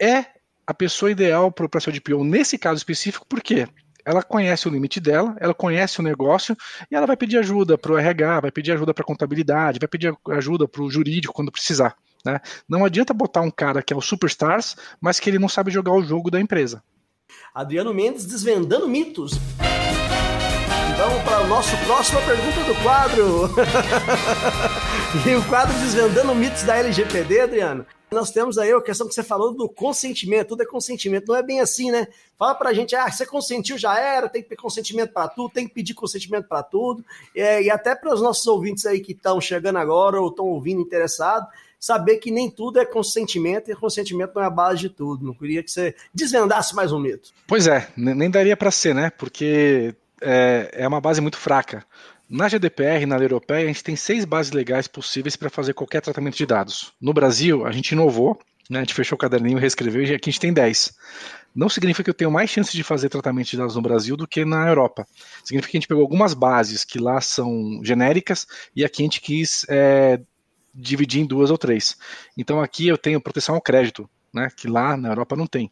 é a pessoa ideal para ser o DPO nesse caso específico, por quê? ela conhece o limite dela, ela conhece o negócio e ela vai pedir ajuda para o RH, vai pedir ajuda para a contabilidade, vai pedir ajuda para o jurídico quando precisar. Né? Não adianta botar um cara que é o superstars, mas que ele não sabe jogar o jogo da empresa. Adriano Mendes desvendando mitos. Vamos para o nosso próxima pergunta do quadro. e o quadro Desvendando Mitos da LGPD, Adriano. Nós temos aí a questão que você falou do consentimento. Tudo é consentimento. Não é bem assim, né? Fala pra gente, ah, você consentiu, já era, tem que ter consentimento para tudo, tem que pedir consentimento para tudo. É, e até para os nossos ouvintes aí que estão chegando agora ou estão ouvindo interessados, saber que nem tudo é consentimento e consentimento não é a base de tudo. Não queria que você desvendasse mais um mito. Pois é, nem daria para ser, né? Porque é, é uma base muito fraca. Na GDPR, na lei europeia, a gente tem seis bases legais possíveis para fazer qualquer tratamento de dados. No Brasil, a gente inovou, né, a gente fechou o caderninho, reescreveu e aqui a gente tem 10. Não significa que eu tenho mais chances de fazer tratamento de dados no Brasil do que na Europa. Significa que a gente pegou algumas bases que lá são genéricas e aqui a gente quis é, dividir em duas ou três. Então aqui eu tenho proteção ao crédito, né, que lá na Europa não tem,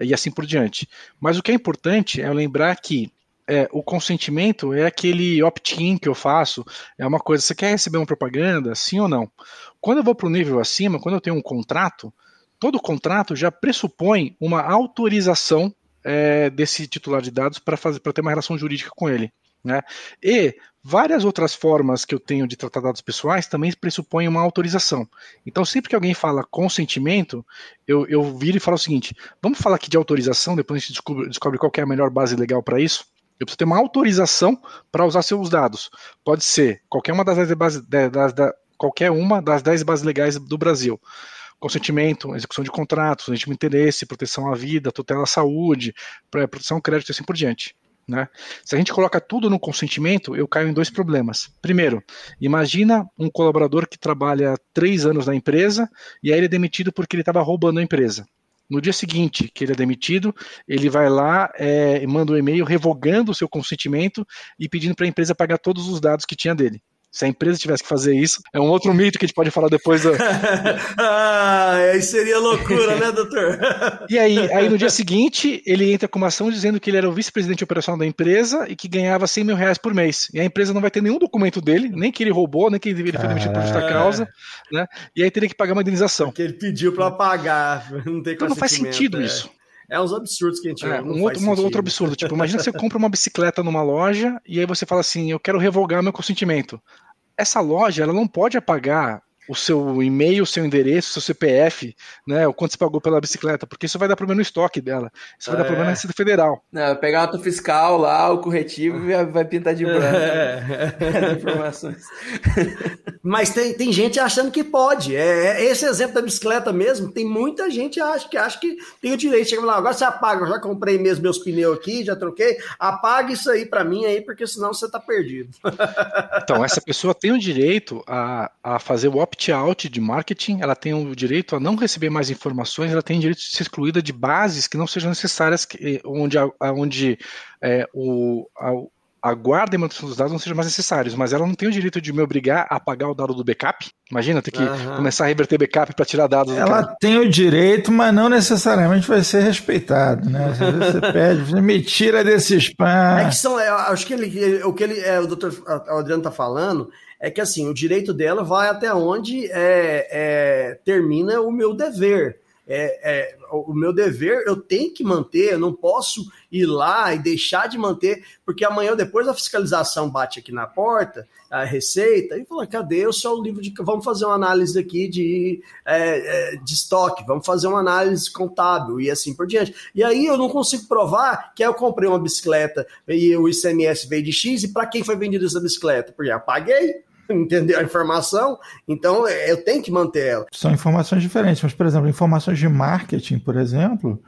e assim por diante. Mas o que é importante é lembrar que é, o consentimento é aquele opt-in que eu faço, é uma coisa, você quer receber uma propaganda, sim ou não? Quando eu vou para o nível acima, quando eu tenho um contrato, todo contrato já pressupõe uma autorização é, desse titular de dados para ter uma relação jurídica com ele. Né? E várias outras formas que eu tenho de tratar dados pessoais também pressupõem uma autorização. Então, sempre que alguém fala consentimento, eu, eu viro e falo o seguinte: vamos falar aqui de autorização, depois a gente descobre, descobre qual é a melhor base legal para isso. Eu preciso ter uma autorização para usar seus dados. Pode ser qualquer uma das 10 bases, das, qualquer uma das 10 bases legais do Brasil consentimento, execução de contratos, legítimo interesse, proteção à vida, tutela à saúde, proteção ao crédito e assim por diante. Né? Se a gente coloca tudo no consentimento, eu caio em dois problemas. Primeiro, imagina um colaborador que trabalha três anos na empresa e aí ele é demitido porque ele estava roubando a empresa. No dia seguinte que ele é demitido, ele vai lá é, e manda um e-mail revogando o seu consentimento e pedindo para a empresa pagar todos os dados que tinha dele. Se a empresa tivesse que fazer isso, é um outro mito que a gente pode falar depois. Do... ah, aí seria loucura, né, doutor? e aí, aí, no dia seguinte, ele entra com uma ação dizendo que ele era o vice-presidente operacional da empresa e que ganhava 100 mil reais por mês. E a empresa não vai ter nenhum documento dele, nem que ele roubou, nem que ele foi demitido por justa causa, né? E aí teria que pagar uma indenização. Porque ele pediu para pagar, não tem Então não faz sentido é. isso. É uns absurdos que a gente é, um outro, um outro absurdo. Tipo, imagina você compra uma bicicleta numa loja e aí você fala assim: eu quero revogar meu consentimento. essa loja ela não pode apagar o seu e-mail, o seu endereço, o seu CPF, né? O quanto você pagou pela bicicleta, porque isso vai dar problema no estoque dela. Isso vai dar problema na Receita Federal. Não, pegar a nota fiscal lá, o corretivo e vai pintar de branco. As informações. Mas tem, tem gente achando que pode. É, é esse exemplo da bicicleta mesmo, tem muita gente acha que acha que tem o direito. Chega lá, agora você apaga, eu já comprei mesmo meus pneus aqui, já troquei, apaga isso aí para mim aí, porque senão você tá perdido. Então, essa pessoa tem o direito a, a fazer o opt-out de marketing, ela tem o direito a não receber mais informações, ela tem o direito de ser excluída de bases que não sejam necessárias, que, onde, onde é, o, a, a guarda e manutenção dos dados não sejam mais necessários, mas ela não tem o direito de me obrigar a apagar o dado do backup. Imagina ter que uhum. começar a reverter backup para tirar dados. Ela tem o direito, mas não necessariamente vai ser respeitado, né? Você pede, você me tira desse spam. É que são, acho que ele, o que ele, é, o doutor Adriano está falando é que assim, o direito dela vai até onde é, é, termina o meu dever. É, é, o meu dever eu tenho que manter, eu não posso ir lá e deixar de manter, porque amanhã depois a fiscalização bate aqui na porta, a receita, e fala, cadê o seu livro de. Vamos fazer uma análise aqui de, é, é, de estoque, vamos fazer uma análise contábil e assim por diante. E aí eu não consigo provar que eu comprei uma bicicleta e o ICMS veio de X, e para quem foi vendida essa bicicleta? Porque eu paguei, entendeu a informação, então eu tenho que manter ela. São informações diferentes, mas, por exemplo, informações de marketing, por exemplo,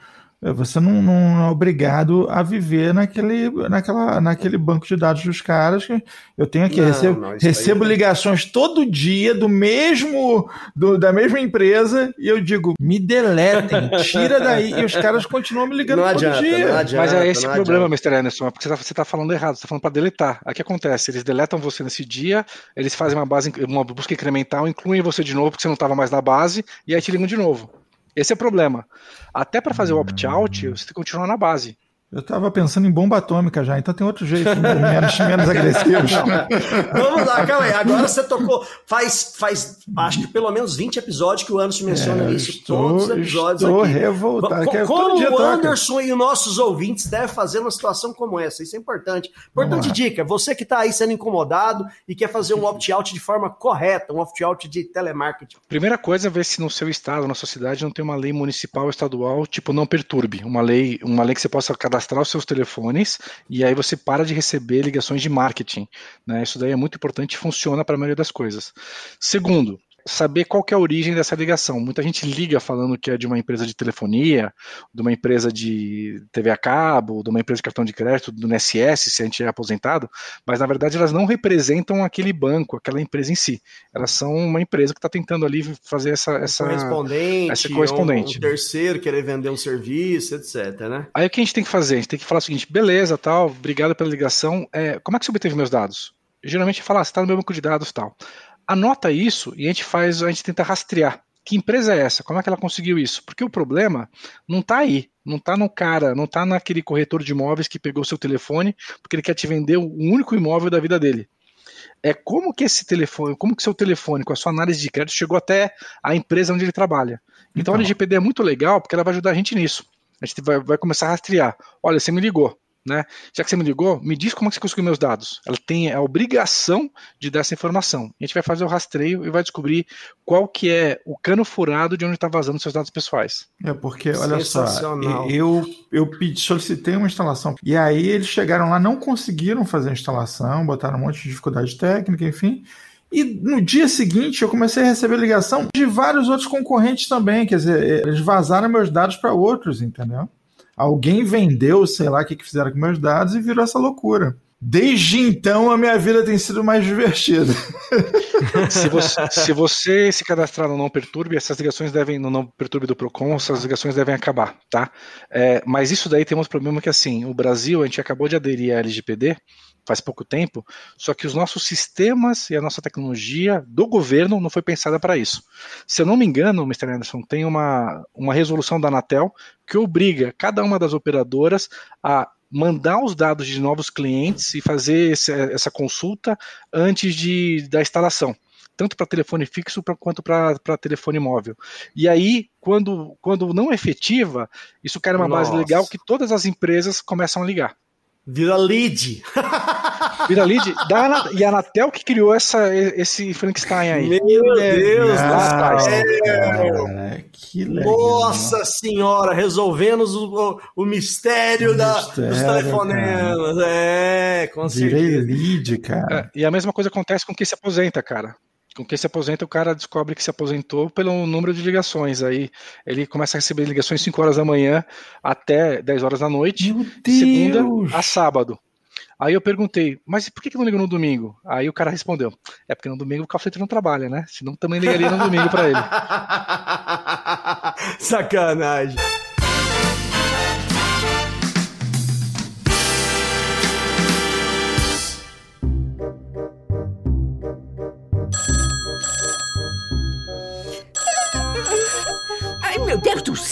você não, não, é obrigado a viver naquele, naquela, naquele banco de dados dos caras. Que eu tenho aqui, não, recebo, não, recebo ligações todo dia do mesmo do, da mesma empresa e eu digo, me deletem, tira daí. E os caras continuam me ligando não todo adianta, dia. Adianta, Mas é esse o problema, Mr. Anderson, é porque você está tá falando errado, você está falando para deletar. O que acontece? Eles deletam você nesse dia, eles fazem uma base, uma busca incremental, incluem você de novo porque você não estava mais na base, e aí te ligam de novo. Esse é o problema. Até para fazer o opt-out, você tem que continuar na base. Eu estava pensando em bomba atômica já, então tem outro jeito menos, menos agressivos. Vamos lá, calma aí. Agora você tocou. Faz, faz acho que pelo menos 20 episódios que o Anderson menciona é, isso. Estou, todos os episódios estou aqui. revoltado. Co como o Anderson toca. e os nossos ouvintes devem fazer uma situação como essa? Isso é importante. Importante dica: você que está aí sendo incomodado e quer fazer um opt-out de forma correta, um opt-out de telemarketing. Primeira coisa é ver se no seu estado, na sua cidade, não tem uma lei municipal ou estadual, tipo, não perturbe. Uma lei, uma lei que você possa cadastrar cadastrar os seus telefones e aí você para de receber ligações de marketing. Né? Isso daí é muito importante e funciona para a maioria das coisas. Segundo, saber qual é a origem dessa ligação. Muita gente liga falando que é de uma empresa de telefonia, de uma empresa de TV a cabo, de uma empresa de cartão de crédito, do NSS, se a gente é aposentado, mas na verdade elas não representam aquele banco, aquela empresa em si. Elas são uma empresa que está tentando ali fazer essa, essa correspondente, essa correspondente. Um, um terceiro querer vender um serviço, etc. Né? Aí o que a gente tem que fazer? A gente tem que falar o seguinte: beleza, tal, obrigado pela ligação. É, como é que você obteve meus dados? Geralmente fala, ah, você está no meu banco de dados tal anota isso e a gente faz, a gente tenta rastrear. Que empresa é essa? Como é que ela conseguiu isso? Porque o problema não está aí, não está no cara, não está naquele corretor de imóveis que pegou seu telefone porque ele quer te vender o único imóvel da vida dele. É como que esse telefone, como que seu telefone, com a sua análise de crédito, chegou até a empresa onde ele trabalha. Então, então. a LGPD é muito legal porque ela vai ajudar a gente nisso. A gente vai, vai começar a rastrear. Olha, você me ligou né? Já que você me ligou, me diz como é que você conseguiu meus dados. Ela tem a obrigação de dar essa informação. A gente vai fazer o rastreio e vai descobrir qual que é o cano furado de onde está vazando seus dados pessoais. É porque, olha só, eu, eu pedi, solicitei uma instalação e aí eles chegaram lá, não conseguiram fazer a instalação, botaram um monte de dificuldade técnica, enfim. E no dia seguinte eu comecei a receber ligação de vários outros concorrentes também, quer dizer, eles vazaram meus dados para outros, entendeu? Alguém vendeu, sei lá o que, que fizeram com meus dados e virou essa loucura. Desde então a minha vida tem sido mais divertida. se, você, se você se cadastrar no Não Perturbe, essas ligações devem, no Não Perturbe do Procon, essas ligações devem acabar, tá? É, mas isso daí tem um problema que assim, o Brasil, a gente acabou de aderir à LGPD, faz pouco tempo, só que os nossos sistemas e a nossa tecnologia do governo não foi pensada para isso. Se eu não me engano, Mr. Anderson, tem uma, uma resolução da Anatel que obriga cada uma das operadoras a mandar os dados de novos clientes e fazer esse, essa consulta antes de, da instalação tanto para telefone fixo pra, quanto para telefone móvel. E aí, quando, quando não efetiva, isso cai uma Nossa. base legal que todas as empresas começam a ligar. Vira lead. Vira lead. Da, e a Anatel que criou essa, esse Frankenstein aí. Meu Deus, céu. cara, que legal. Nossa senhora, resolvendo o, o mistério, O da, mistério, dos telefonemas. É, com Virei certeza. lead, cara. É, e a mesma coisa acontece com quem se aposenta, cara. Com quem se aposenta, o cara descobre que se aposentou pelo número de ligações. Aí ele começa a receber ligações 5 horas da manhã até 10 horas da noite, de segunda a sábado. Aí eu perguntei, mas por que, que não liga no domingo? Aí o cara respondeu, é porque no domingo o cafeteiro não trabalha, né? Senão também ligaria no domingo pra ele. Sacanagem.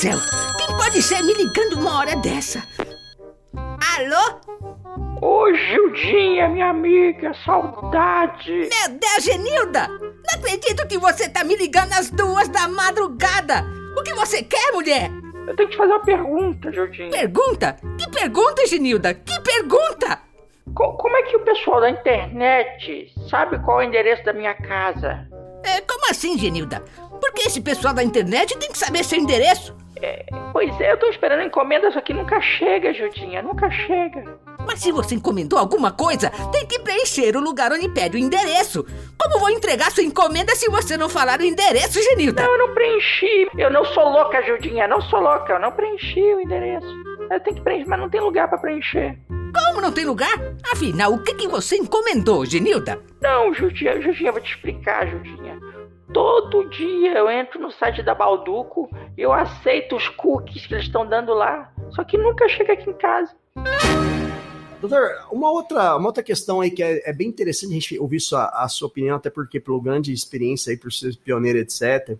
Céu! Quem pode ser me ligando uma hora dessa? Alô? Ô Gildinha, minha amiga, saudade! Meu Deus, Genilda! Não acredito que você tá me ligando às duas da madrugada! O que você quer, mulher? Eu tenho que te fazer uma pergunta, Gildinha. Pergunta? Que pergunta, Genilda? Que pergunta? Co- como é que o pessoal da internet sabe qual é o endereço da minha casa? É, como assim, Genilda? Por que esse pessoal da internet tem que saber seu endereço? Pois é, eu tô esperando encomenda, só que nunca chega, Gildinha, nunca chega. Mas se você encomendou alguma coisa, tem que preencher o lugar onde pede o endereço. Como vou entregar sua encomenda se você não falar o endereço, Genilda? Não, eu não preenchi. Eu não sou louca, Gildinha, não sou louca. Eu não preenchi o endereço. Eu tenho que preencher, mas não tem lugar pra preencher. Como não tem lugar? Afinal, o que, que você encomendou, Genilda? Não, Judinha, Judinha, eu vou te explicar, Judinha. Todo dia eu entro no site da Balduco e eu aceito os cookies que eles estão dando lá. Só que nunca chega aqui em casa. Doutor, uma outra, uma outra questão aí que é, é bem interessante a gente ouvir sua, a sua opinião, até porque pelo grande experiência aí, por ser pioneiro, etc.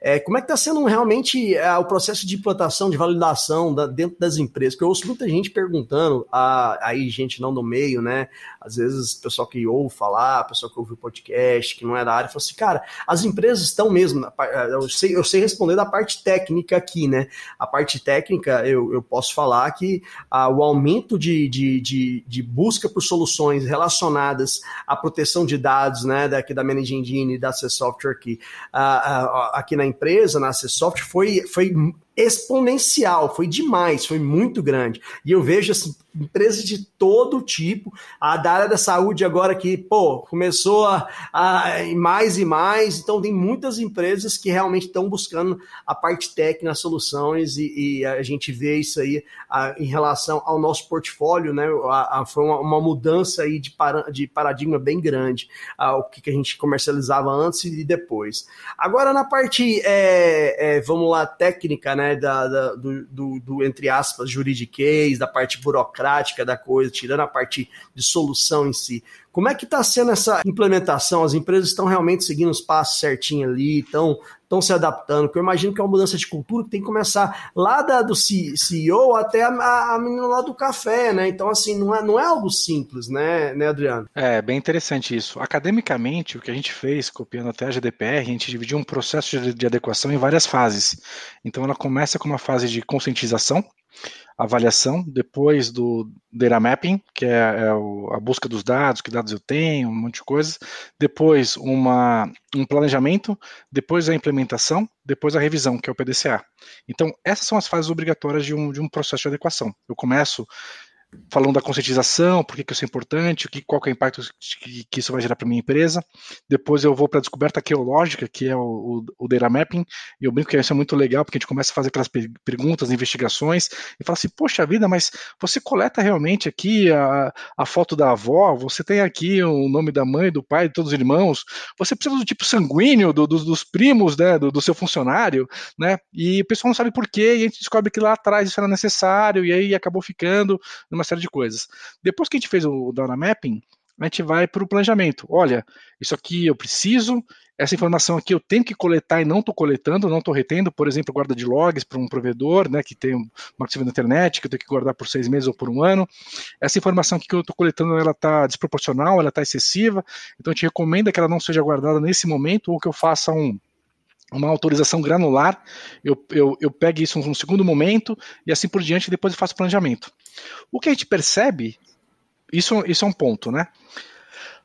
É, como é que está sendo realmente é, o processo de implantação, de validação da- dentro das empresas? Porque eu ouço muita gente perguntando, a, aí gente não do meio, né? Às vezes pessoal que ouve falar, pessoal que ouve o podcast, que não é da área, fala assim, cara, as empresas estão mesmo, par- eu sei, eu sei responder da parte técnica aqui, né? A parte técnica, eu, eu posso falar que ah, o aumento de, de, de, de busca por soluções relacionadas à proteção de dados, né, daqui da Managing Engine e da C Software aqui, ah, ah, aqui na empresa, na C Software, foi, foi exponencial, foi demais, foi muito grande. E eu vejo assim, empresas de todo tipo, a da área da saúde agora que, pô, começou a, a mais e mais, então tem muitas empresas que realmente estão buscando a parte técnica, as soluções, e, e a gente vê isso aí a, em relação ao nosso portfólio, né? A, foi uma, uma, mudança aí de, para, de paradigma bem grande, o que, que, a gente comercializava antes e depois. Agora, na parte, é, é, vamos lá, técnica, né? Da, da do, do, do, entre aspas, juridiquês, da parte burocrática da coisa, tirando a parte de solução em si. Como é que está sendo essa implementação? As empresas estão realmente seguindo os passos certinho ali, estão estão se adaptando, porque eu imagino que é uma mudança de cultura que tem que começar lá da, do CEO até a, a, menina lá do café, né? Então, assim, não é, não é algo simples, né, né, Adriano? É, bem interessante isso. Academicamente, o que a gente fez, copiando até a GDPR, a gente dividiu um processo de, de adequação em várias fases. Então, ela começa com uma fase de conscientização, avaliação, depois do data mapping, que é, é a busca dos dados, que dados eu tenho, um monte de coisas, depois uma, um planejamento, depois a implementação, depois a revisão, que é o PDCA. Então, essas são as fases obrigatórias de um, de um processo de adequação. Eu começo falando da conscientização, por que, que isso é importante, que, qual que é o impacto que, que isso vai gerar para minha empresa. Depois eu vou para a descoberta arqueológica, que é o, o, o, data mapping, e eu brinco que isso é muito legal, porque a gente começa a fazer aquelas perguntas, investigações, e fala assim, poxa vida, mas você coleta realmente aqui a, a foto da avó, você tem aqui o nome da mãe, do pai, de todos os irmãos, você precisa do tipo sanguíneo do, do, dos primos, né, do, do, seu funcionário, né, e o pessoal não sabe por quê, e a gente descobre que lá atrás isso era necessário, e aí acabou ficando numa série de coisas. Depois que a gente fez o data mapping, a gente vai para o planejamento. Olha, isso aqui eu preciso, essa informação aqui eu tenho que coletar e não estou coletando, não estou retendo, por exemplo, guarda de logs para um provedor, né, que tem uma atividade na internet, que eu tenho que guardar por seis meses ou por um ano. Essa informação aqui que eu estou coletando, ela está desproporcional, ela está excessiva, então a gente recomenda que ela não seja guardada nesse momento ou que eu faça um uma autorização granular, eu, eu, eu pegue isso num segundo momento e assim por diante, depois eu faço planejamento. O que a gente percebe isso, isso é um ponto, né?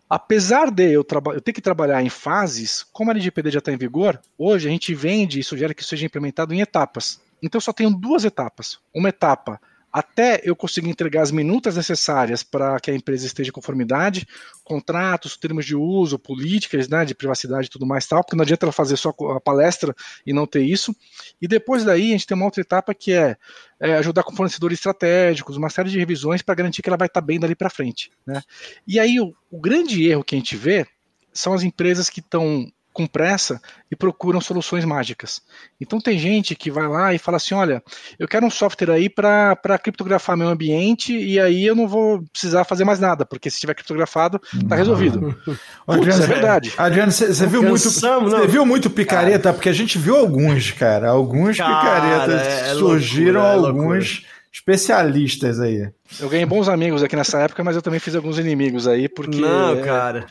Apesar de eu, eu ter que trabalhar em fases, como a LGPD já está em vigor, hoje a gente vende e sugere que isso seja implementado em etapas. Então eu só tenho duas etapas. Uma etapa até eu conseguir entregar as minutas necessárias para que a empresa esteja em conformidade, contratos, termos de uso, políticas né, de privacidade e tudo mais tal, porque não adianta ela fazer só a palestra e não ter isso. E depois daí a gente tem uma outra etapa que é, é ajudar com fornecedores estratégicos, uma série de revisões para garantir que ela vai estar tá bem dali para frente. Né? E aí o, o grande erro que a gente vê são as empresas que estão com pressa e procuram soluções mágicas. Então tem gente que vai lá e fala assim, olha, eu quero um software aí para criptografar meu ambiente e aí eu não vou precisar fazer mais nada, porque se estiver criptografado, tá resolvido. Putz, Adriano, é verdade. Adriano, você viu muito, você viu muito picareta, cara. porque a gente viu alguns, cara, alguns cara, picaretas é, é surgiram loucura, é alguns especialistas aí. Eu ganhei bons amigos aqui nessa época, mas eu também fiz alguns inimigos aí, porque Não, cara.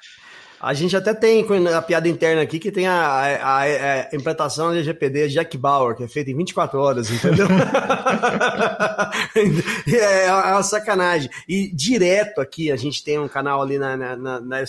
A gente até tem a piada interna aqui que tem a, a, a, implantação da LGPD Jack Bauer, que é feita em 24 horas, entendeu? É, é, uma sacanagem. E direto aqui, a gente tem um canal ali na, na, na, na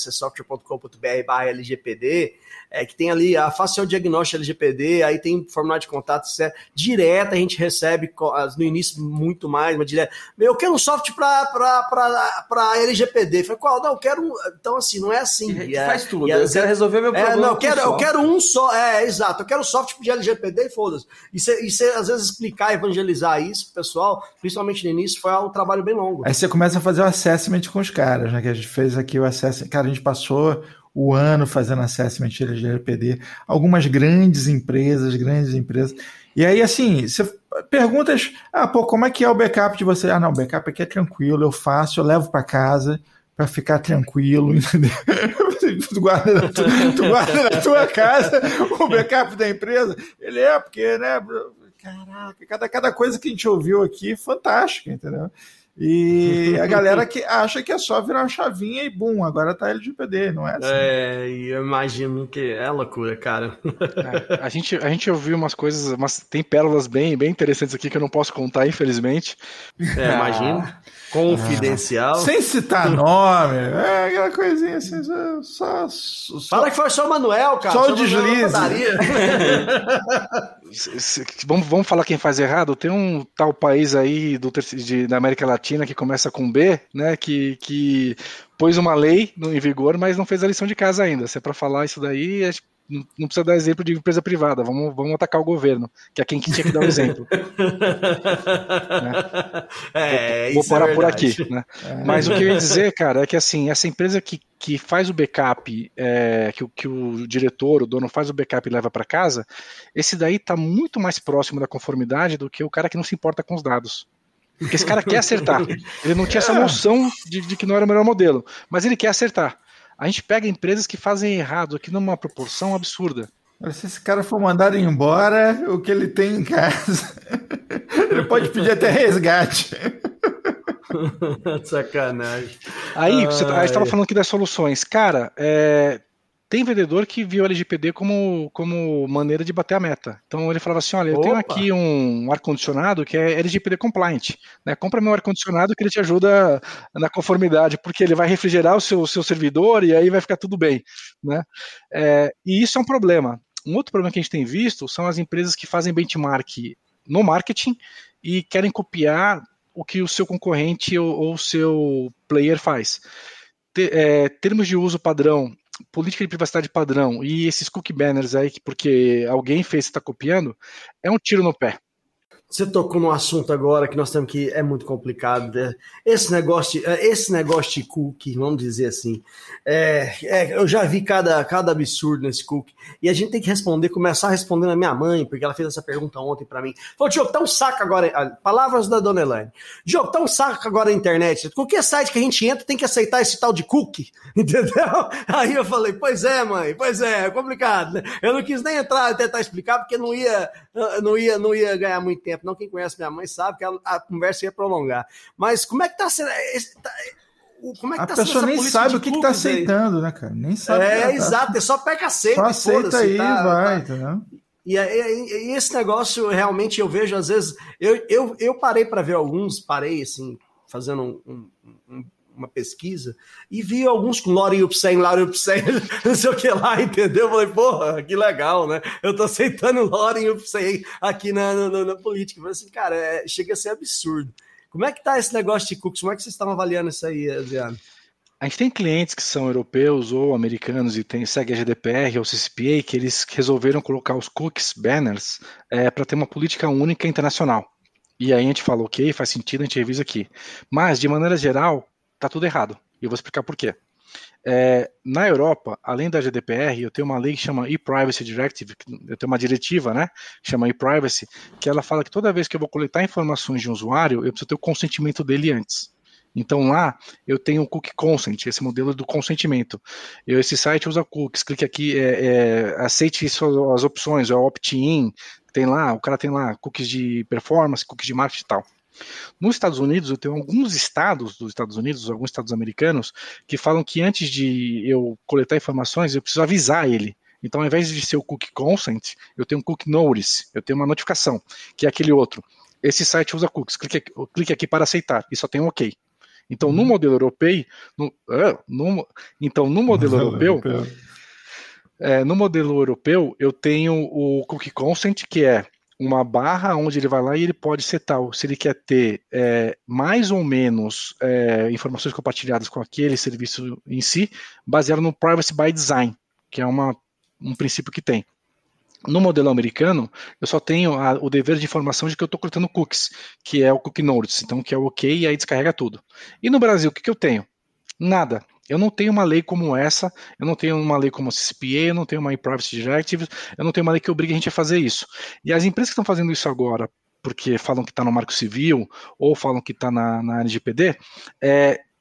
barra LGPD, é, que tem ali a facial diagnóstico LGPD, aí tem formulário de contato, é direto a gente recebe no início muito mais, mas direto, eu quero um software para LGPD. Falei, qual? Não, eu quero um. Então, assim, não é assim. E, é, faz tudo. eu quero resolver meu problema. É, não, eu quero, eu quero um só. É, exato. Eu quero software de LGPD e foda-se. E você, às vezes, explicar, evangelizar isso, pessoal, principalmente no início, foi um trabalho bem longo. Aí você começa a fazer o assessment com os caras, né? Que a gente fez aqui o assessment. Cara, a gente passou o ano fazendo assessment de LGPD, algumas grandes empresas, grandes empresas. E aí, assim, você perguntas, ah, pô, como é que é o backup de você? Ah, não, o backup aqui é tranquilo, eu faço, eu levo para casa para ficar tranquilo, entendeu? tu, guarda na tua, tu guarda na tua casa o backup da empresa. Ele é, porque, né, caraca, cada, cada coisa que a gente ouviu aqui, fantástica, entendeu? E a galera que acha que é só virar uma chavinha e bum, agora tá LGPD, não é assim? É, eu imagino que é loucura, cara. É, a, gente, a gente ouviu umas coisas, mas tem pérolas bem, bem interessantes aqui que eu não posso contar, infelizmente. É, imagino. Confidencial. Ah, sem citar nome, é aquela coisinha assim, só, só, Fala que foi só o Manuel, cara. Só o deslize. vamos, vamos falar quem faz errado? Tem um tal país aí do, de, da América Latina que começa com B, né? Que, que pôs uma lei em vigor, mas não fez a lição de casa ainda. Se é para falar isso daí, não precisa dar exemplo de empresa privada, vamos, vamos atacar o governo, que é quem que tinha que dar o exemplo. né? é, vou, vou parar é por aqui. Né? É. Mas o que eu ia dizer, cara, é que assim, essa empresa que, que faz o backup, é, que, que o diretor, o dono faz o backup e leva para casa, esse daí está muito mais próximo da conformidade do que o cara que não se importa com os dados. Porque esse cara quer acertar. Ele não tinha essa é. noção de, de que não era o melhor modelo, mas ele quer acertar. A gente pega empresas que fazem errado aqui numa proporção absurda. Se esse cara for mandado embora, o que ele tem em casa, ele pode pedir até resgate. Sacanagem. Aí, você, tá, estava falando aqui das soluções. Cara, é, tem vendedor que viu o LGPD como, como maneira de bater a meta. Então ele falava assim: olha, eu Opa. tenho aqui um ar-condicionado que é LGPD compliant. Né? Compra meu ar-condicionado que ele te ajuda na conformidade, porque ele vai refrigerar o seu, seu servidor e aí vai ficar tudo bem. Né? É, e isso é um problema. Um outro problema que a gente tem visto são as empresas que fazem benchmark no marketing e querem copiar o que o seu concorrente ou o seu player faz. é, termos de uso padrão política de privacidade padrão e esses cookie banners aí, que porque alguém fez e está copiando, é um tiro no pé. Você tocou num assunto agora que nós temos que é muito complicado. Né? Esse negócio, é, esse negócio de cookie, vamos dizer assim, é, é, eu já vi cada, cada absurdo nesse cookie. E a gente tem que responder, começar respondendo a minha mãe, porque ela fez essa pergunta ontem para mim. Falou, Diogo, tá um saco agora. Palavras da dona Elaine. Diogo, tá um saco agora na internet. Qualquer site que a gente entra tem que aceitar esse tal de cookie, entendeu? Aí eu falei, pois é, mãe, pois é, é complicado. Né? Eu não quis nem entrar e tentar explicar, porque não ia, não ia, não ia ganhar muito tempo tempo, não. Quem conhece minha mãe sabe que a, a conversa ia prolongar. Mas como é que tá sendo. Tá, como é que a tá pessoa nem sabe o que, que tá aceitando, aí? né, cara? Nem sabe. É, tá. exato, é só pega aceita. Só aceita aí, tá, vai, tá. E, e, e, esse negócio realmente eu vejo às vezes. Eu, eu, eu parei para ver alguns, parei assim, fazendo um, um, um uma pesquisa e vi alguns com Lorem Ipsen, Lorem Ipsen, não sei o que lá, entendeu? Eu falei, porra, que legal, né? Eu tô aceitando Lorem Ipsen aqui na, na, na política. Falei assim, cara, é, chega a ser absurdo. Como é que tá esse negócio de cookies? Como é que vocês estão avaliando isso aí, Adriano? A gente tem clientes que são europeus ou americanos e tem, segue a GDPR ou CCPA que eles resolveram colocar os cookies banners é, para ter uma política única internacional. E aí a gente fala, ok, faz sentido, a gente revisa aqui. Mas, de maneira geral, tá tudo errado. E eu vou explicar por quê. É, na Europa, além da GDPR, eu tenho uma lei que chama e-Privacy Directive, eu tenho uma diretiva, né, chama e-Privacy, que ela fala que toda vez que eu vou coletar informações de um usuário, eu preciso ter o consentimento dele antes. Então lá eu tenho o cookie consent, esse modelo do consentimento. Eu, esse site usa cookies, clique aqui, é, é, aceite as opções, é opt-in, tem lá, o cara tem lá cookies de performance, cookies de marketing e tal. Nos Estados Unidos, eu tenho alguns estados dos Estados Unidos, alguns estados americanos, que falam que antes de eu coletar informações, eu preciso avisar ele. Então, ao invés de ser o cookie consent, eu tenho um cookie notice, eu tenho uma notificação, que é aquele outro. Esse site usa cookies, clique aqui, clique aqui para aceitar, e só tem um OK. Então, no uhum. modelo europeu, no, no, então, no modelo europeu, é, no modelo europeu, eu tenho o cookie consent, que é uma barra onde ele vai lá e ele pode setar se ele quer ter é, mais ou menos é, informações compartilhadas com aquele serviço em si, baseado no privacy by design, que é uma, um princípio que tem. No modelo americano, eu só tenho a, o dever de informação de que eu estou coletando cookies, que é o cookie notice, então que é o OK e aí descarrega tudo. E no Brasil, o que, que eu tenho? Nada. Eu não tenho uma lei como essa, eu não tenho uma lei como a CCPA, eu não tenho uma Privacy Directive, eu não tenho uma lei que obrigue a gente a fazer isso. E as empresas que estão fazendo isso agora, porque falam que está no Marco Civil ou falam que está na, na LGPD,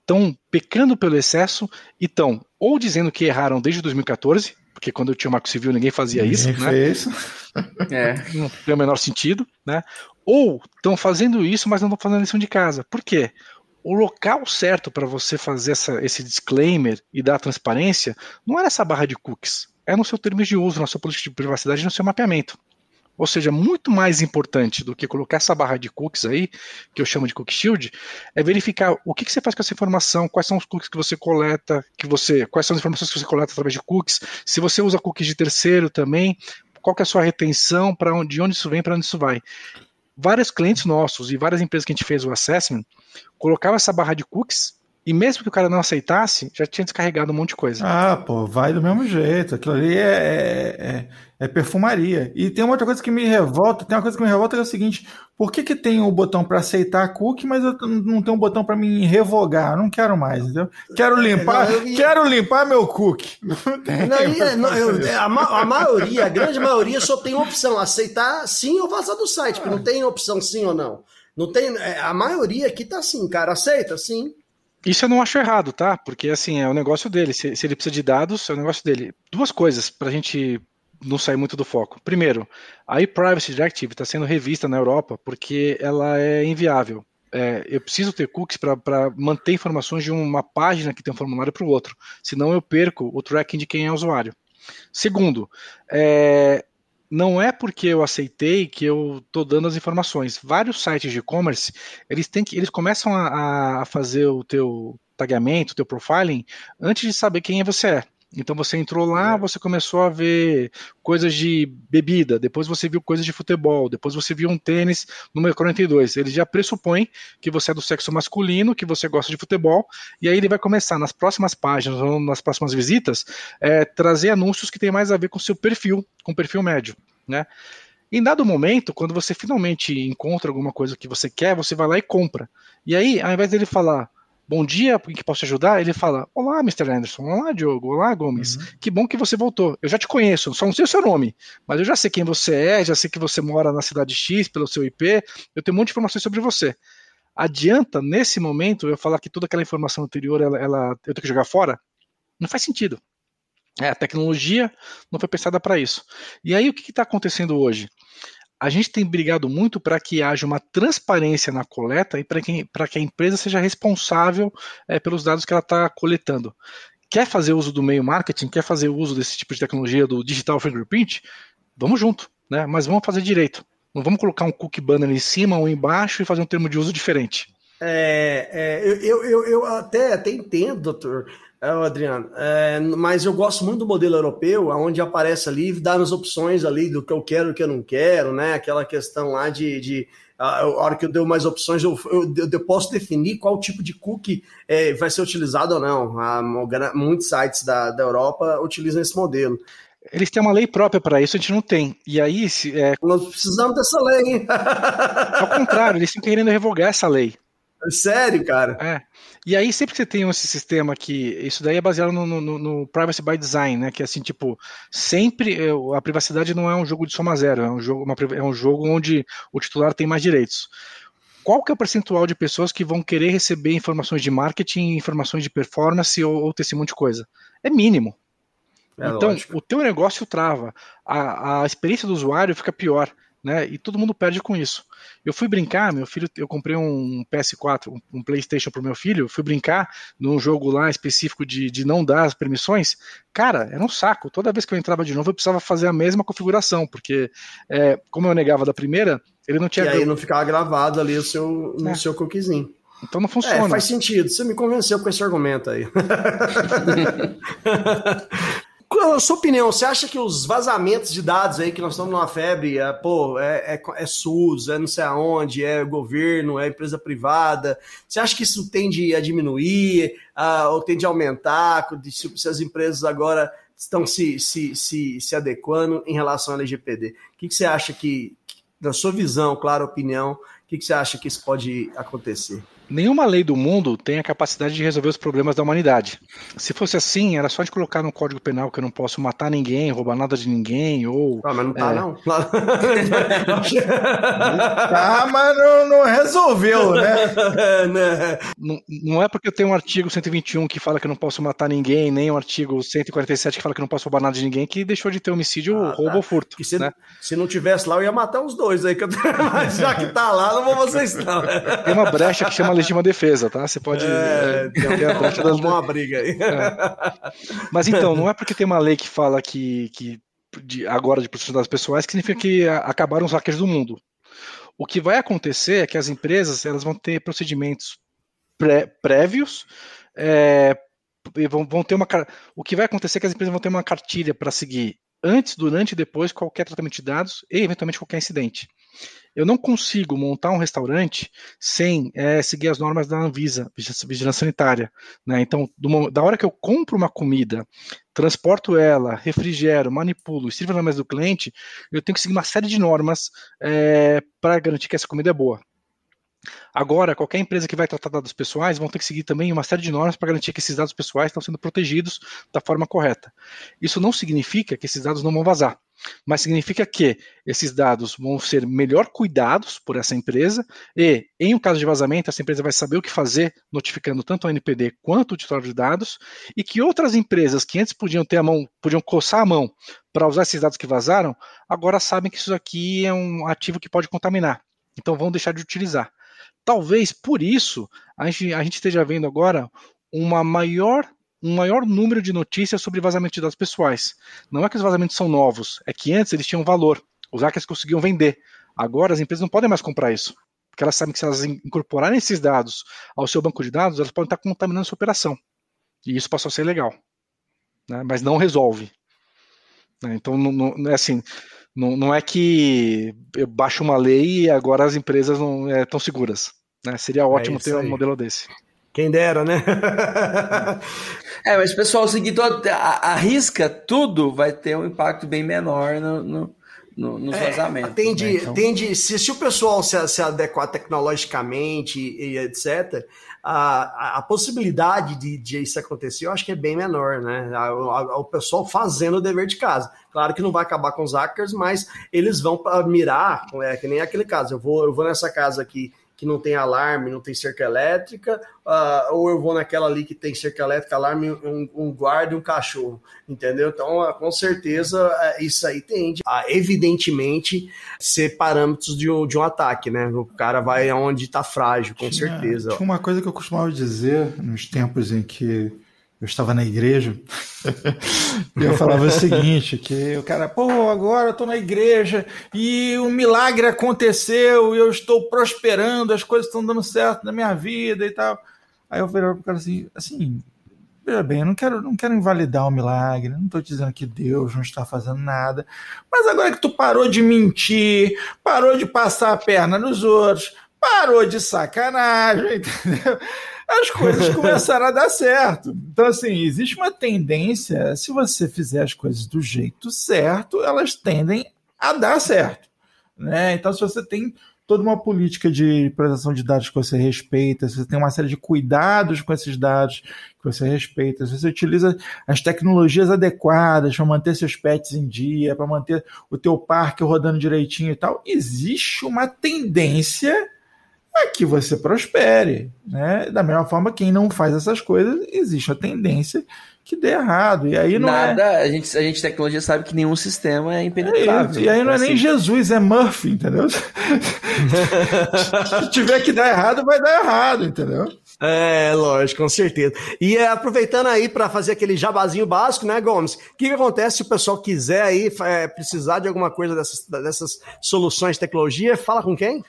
estão é, pecando pelo excesso e estão ou dizendo que erraram desde 2014, porque quando eu tinha o Marco Civil ninguém fazia ninguém isso, né? Fez. É. Não tem o menor sentido, né? Ou estão fazendo isso, mas não estão fazendo lição de casa. Por quê? O local certo para você fazer essa, esse disclaimer e dar transparência não era essa barra de cookies, é no seu termo de uso, na sua política de privacidade, no seu mapeamento. Ou seja, muito mais importante do que colocar essa barra de cookies aí, que eu chamo de cookie shield, é verificar o que, que, você faz com essa informação, quais são os cookies que você coleta, que você, quais são as informações que você coleta através de cookies, se você usa cookies de terceiro também, qual que é a sua retenção, para onde, de onde isso vem, para onde isso vai. Vários clientes nossos e várias empresas que a gente fez o assessment colocavam essa barra de cookies e mesmo que o cara não aceitasse, já tinha descarregado um monte de coisa. Ah, pô, vai do mesmo jeito. Aquilo ali é, é, é, é perfumaria. E tem uma outra coisa que me revolta, tem uma coisa que me revolta que é o seguinte, por que, que tem o um botão para aceitar a cookie, mas eu não tenho um botão para me revogar? Eu não quero mais, entendeu? Quero limpar, não, eu... quero limpar meu cookie. Não tem não, não, eu, a, a, maioria, a grande maioria só tem opção aceitar sim ou vazar do site, porque não tem opção sim ou não. Não tem, é, a maioria aqui tá assim, cara, aceita sim. Isso eu não acho errado, tá? Porque assim, é o negócio dele. Se, se ele precisa de dados, é o negócio dele. Duas coisas para a gente não sair muito do foco. Primeiro, a e-Privacy Directive está sendo revista na Europa porque ela é inviável. É, eu preciso ter cookies para manter informações de uma página que tem um formulário para o outro. Senão eu perco o tracking de quem é usuário. Segundo, é, não é porque eu aceitei que eu estou dando as informações. Vários sites de e-commerce, eles têm que, eles começam a, a fazer o teu tagamento, o teu profiling, antes de saber quem você é. Então você entrou lá, é. você começou a ver coisas de bebida, depois você viu coisas de futebol, depois você viu um tênis número 42. Ele já pressupõe que você é do sexo masculino, que você gosta de futebol, e aí ele vai começar nas próximas páginas ou nas próximas visitas é, trazer anúncios que tem mais a ver com seu perfil, com o perfil médio, né? Em dado momento, quando você finalmente encontra alguma coisa que você quer, você vai lá e compra. E aí, ao invés dele falar, bom dia, por que posso te ajudar? Ele fala, olá, Mr. Anderson, olá, Diogo, olá, Gomes, uhum. que bom que você voltou. Eu já te conheço, só não sei o seu nome, mas eu já sei quem você é, já sei que você mora na cidade X pelo seu IP, eu tenho um monte de informações sobre você. Adianta, nesse momento, eu falar que toda aquela informação anterior, ela, ela eu tenho que jogar fora? Não faz sentido. É, a tecnologia não foi pensada para isso. E aí, o que está acontecendo hoje? A gente tem brigado muito para que haja uma transparência na coleta e para que, a empresa seja responsável é, pelos dados que ela está coletando. Quer fazer uso do meio marketing, quer fazer uso desse tipo de tecnologia do digital fingerprint? Vamos junto, né? mas vamos fazer direito. Não vamos colocar um cookie banner em cima ou embaixo e fazer um termo de uso diferente. É, é, eu, eu, eu até, até entendo, doutor, é, Adriano, é, mas eu gosto muito do modelo europeu, onde aparece ali, dá as opções ali do que eu quero e o que eu não quero, né? Aquela questão lá de, de a hora que eu dei mais opções, eu, eu, eu, posso definir qual tipo de cookie é, vai ser utilizado ou não. Ah, muitos sites da, da Europa utilizam esse modelo. Eles têm uma lei própria para isso, a gente não tem. E aí. Se, é... Nós precisamos dessa lei, hein? Ao contrário, eles estão querendo revogar essa lei. Sério, cara? É. E aí, sempre que você tem esse sistema que. Isso daí é baseado no, no, no, Privacy by Design, né? Que é assim, tipo, sempre é, a privacidade não é um jogo de soma zero, é um jogo, uma, é um jogo onde o titular tem mais direitos. Qual que é o percentual de pessoas que vão querer receber informações de marketing, informações de performance ou, ou ter esse monte de coisa? É mínimo. É então, lógico. o teu negócio trava, a, a experiência do usuário fica pior né? E todo mundo perde com isso. Eu fui brincar, meu filho, eu comprei um PS4, um, um PlayStation pro meu filho, fui brincar num jogo lá específico de, de não dar as permissões. Cara, era um saco. Toda vez que eu entrava de novo, eu precisava fazer a mesma configuração, porque é, como eu negava da primeira, ele não tinha. E aí não ficava gravado ali o seu, no é. seu cookiezinho. Então não funciona. É, faz sentido. Você me convenceu com esse argumento aí. A sua opinião? Você acha que os vazamentos de dados aí, que nós estamos numa febre, é, pô, é, é, é, SUS, é não sei aonde, é governo, é empresa privada, você acha que isso tende a diminuir uh, ou tende a aumentar, se as empresas agora estão se, se, se, se adequando em relação ao LGPD? O que, que você acha que, na sua visão, clara opinião, o que, que você acha que isso pode acontecer? Nenhuma lei do mundo tem a capacidade de resolver os problemas da humanidade. Se fosse assim, era só de colocar no Código Penal que eu não posso matar ninguém, roubar nada de ninguém, ou. Ah, mas não tá, é... não. tá, mas não, não resolveu, né? não, não é porque eu tenho um artigo 121 que fala que eu não posso matar ninguém, nem um artigo 147 que fala que eu não posso roubar nada de ninguém, que deixou de ter homicídio, ah, roubo tá. ou furto. E se, né? se não tivesse lá, eu ia matar os dois aí, que eu... mas já que tá lá, não vou vocês não. Tem uma brecha que chama legítima defesa, tá? Você pode. É, é, tem a brecha das... uma briga aí. É. Mas então, não é porque tem uma lei que fala que, que de, agora de proteção das pessoais que significa que acabaram os hackers do mundo. O que vai acontecer é que as empresas elas vão ter procedimentos pré, prévios, é, vão, vão ter uma. O que vai acontecer é que as empresas vão ter uma cartilha para seguir antes, durante e depois qualquer tratamento de dados e eventualmente qualquer incidente. Eu não consigo montar um restaurante sem é, seguir as normas da Anvisa, vigilância sanitária. Né? Então, do, da hora que eu compro uma comida, transporto ela, refrigero, manipulo, sirvo na mesa do cliente, eu tenho que seguir uma série de normas é, para garantir que essa comida é boa. Agora, qualquer empresa que vai tratar dados pessoais vão ter que seguir também uma série de normas para garantir que esses dados pessoais estão sendo protegidos da forma correta. Isso não significa que esses dados não vão vazar, mas significa que esses dados vão ser melhor cuidados por essa empresa e, em um caso de vazamento, essa empresa vai saber o que fazer, notificando tanto a NPD quanto o titular de dados, e que outras empresas que antes podiam ter a mão, podiam coçar a mão para usar esses dados que vazaram, agora sabem que isso aqui é um ativo que pode contaminar. Então vão deixar de utilizar. Talvez por isso a gente, a gente esteja vendo agora uma maior um maior número de notícias sobre vazamento de dados pessoais. Não é que os vazamentos são novos, é que antes eles tinham valor. Os hackers conseguiam vender. Agora as empresas não podem mais comprar isso. Porque elas sabem que se elas incorporarem esses dados ao seu banco de dados, elas podem estar contaminando a sua operação. E isso passou a ser legal. Né? Mas não resolve. Né? Então, não, não, é assim, não, não é que eu baixo uma lei e agora as empresas não estão é, seguras. Né? Seria é ótimo é ter um modelo desse. Quem dera, né? é, mas pessoal, seguir todo, arrisca tudo, vai ter um impacto bem menor no, no, no nos é, vazamentos. Tende, né? então... tende se, se o pessoal se, se adequar tecnologicamente e, e etc., a, a, a, possibilidade de, de isso acontecer, eu acho que é bem menor, né? A, a, o pessoal fazendo o dever de casa. Claro que não vai acabar com os hackers, mas eles vão para mirar, é que nem aquele caso. Eu vou, eu vou nessa casa aqui que não tem alarme, não tem cerca elétrica, uh, ou eu vou naquela ali que tem cerca elétrica, alarme, um, um guarda e um cachorro, entendeu? Então, uh, com certeza, uh, isso aí tende a, evidentemente, ser parâmetros de um, de um ataque, né? O cara vai aonde está frágil, com tinha, certeza. Tinha uma coisa que eu costumava dizer nos tempos em que eu estava na igreja, e eu falava o seguinte, que o cara, pô, agora eu tô na igreja e um milagre aconteceu e eu estou prosperando, as coisas estão dando certo na minha vida e tal. Aí eu falei pro cara assim, assim, veja bem, eu não quero, não quero invalidar o milagre, não estou dizendo que Deus não está fazendo nada, mas agora que tu parou de mentir, parou de passar a perna nos outros, parou de sacanagem, entendeu? As coisas começaram a dar certo. Então, assim, existe uma tendência, se você fizer as coisas do jeito certo, elas tendem a dar certo. Né? Então, se você tem toda uma política de proteção de dados que você respeita, se você tem uma série de cuidados com esses dados que você respeita, se você utiliza as tecnologias adequadas para manter seus pets em dia, para manter o teu parque rodando direitinho e tal, existe uma tendência é que você prospere. Né? Da mesma forma, quem não faz essas coisas, existe a tendência que dê errado. E aí não Nada, é... a gente, a gente tecnologia sabe que nenhum sistema é impenetrável. É e aí não é assim, nem Jesus, é Murphy, entendeu? Se tiver que dar errado, vai dar errado, entendeu? É, lógico, com certeza. E é, aproveitando aí para fazer aquele jabazinho básico, né, Gomes? O que, que, acontece se o pessoal quiser aí é, precisar de alguma coisa dessas, dessas soluções de tecnologia? Fala com quem?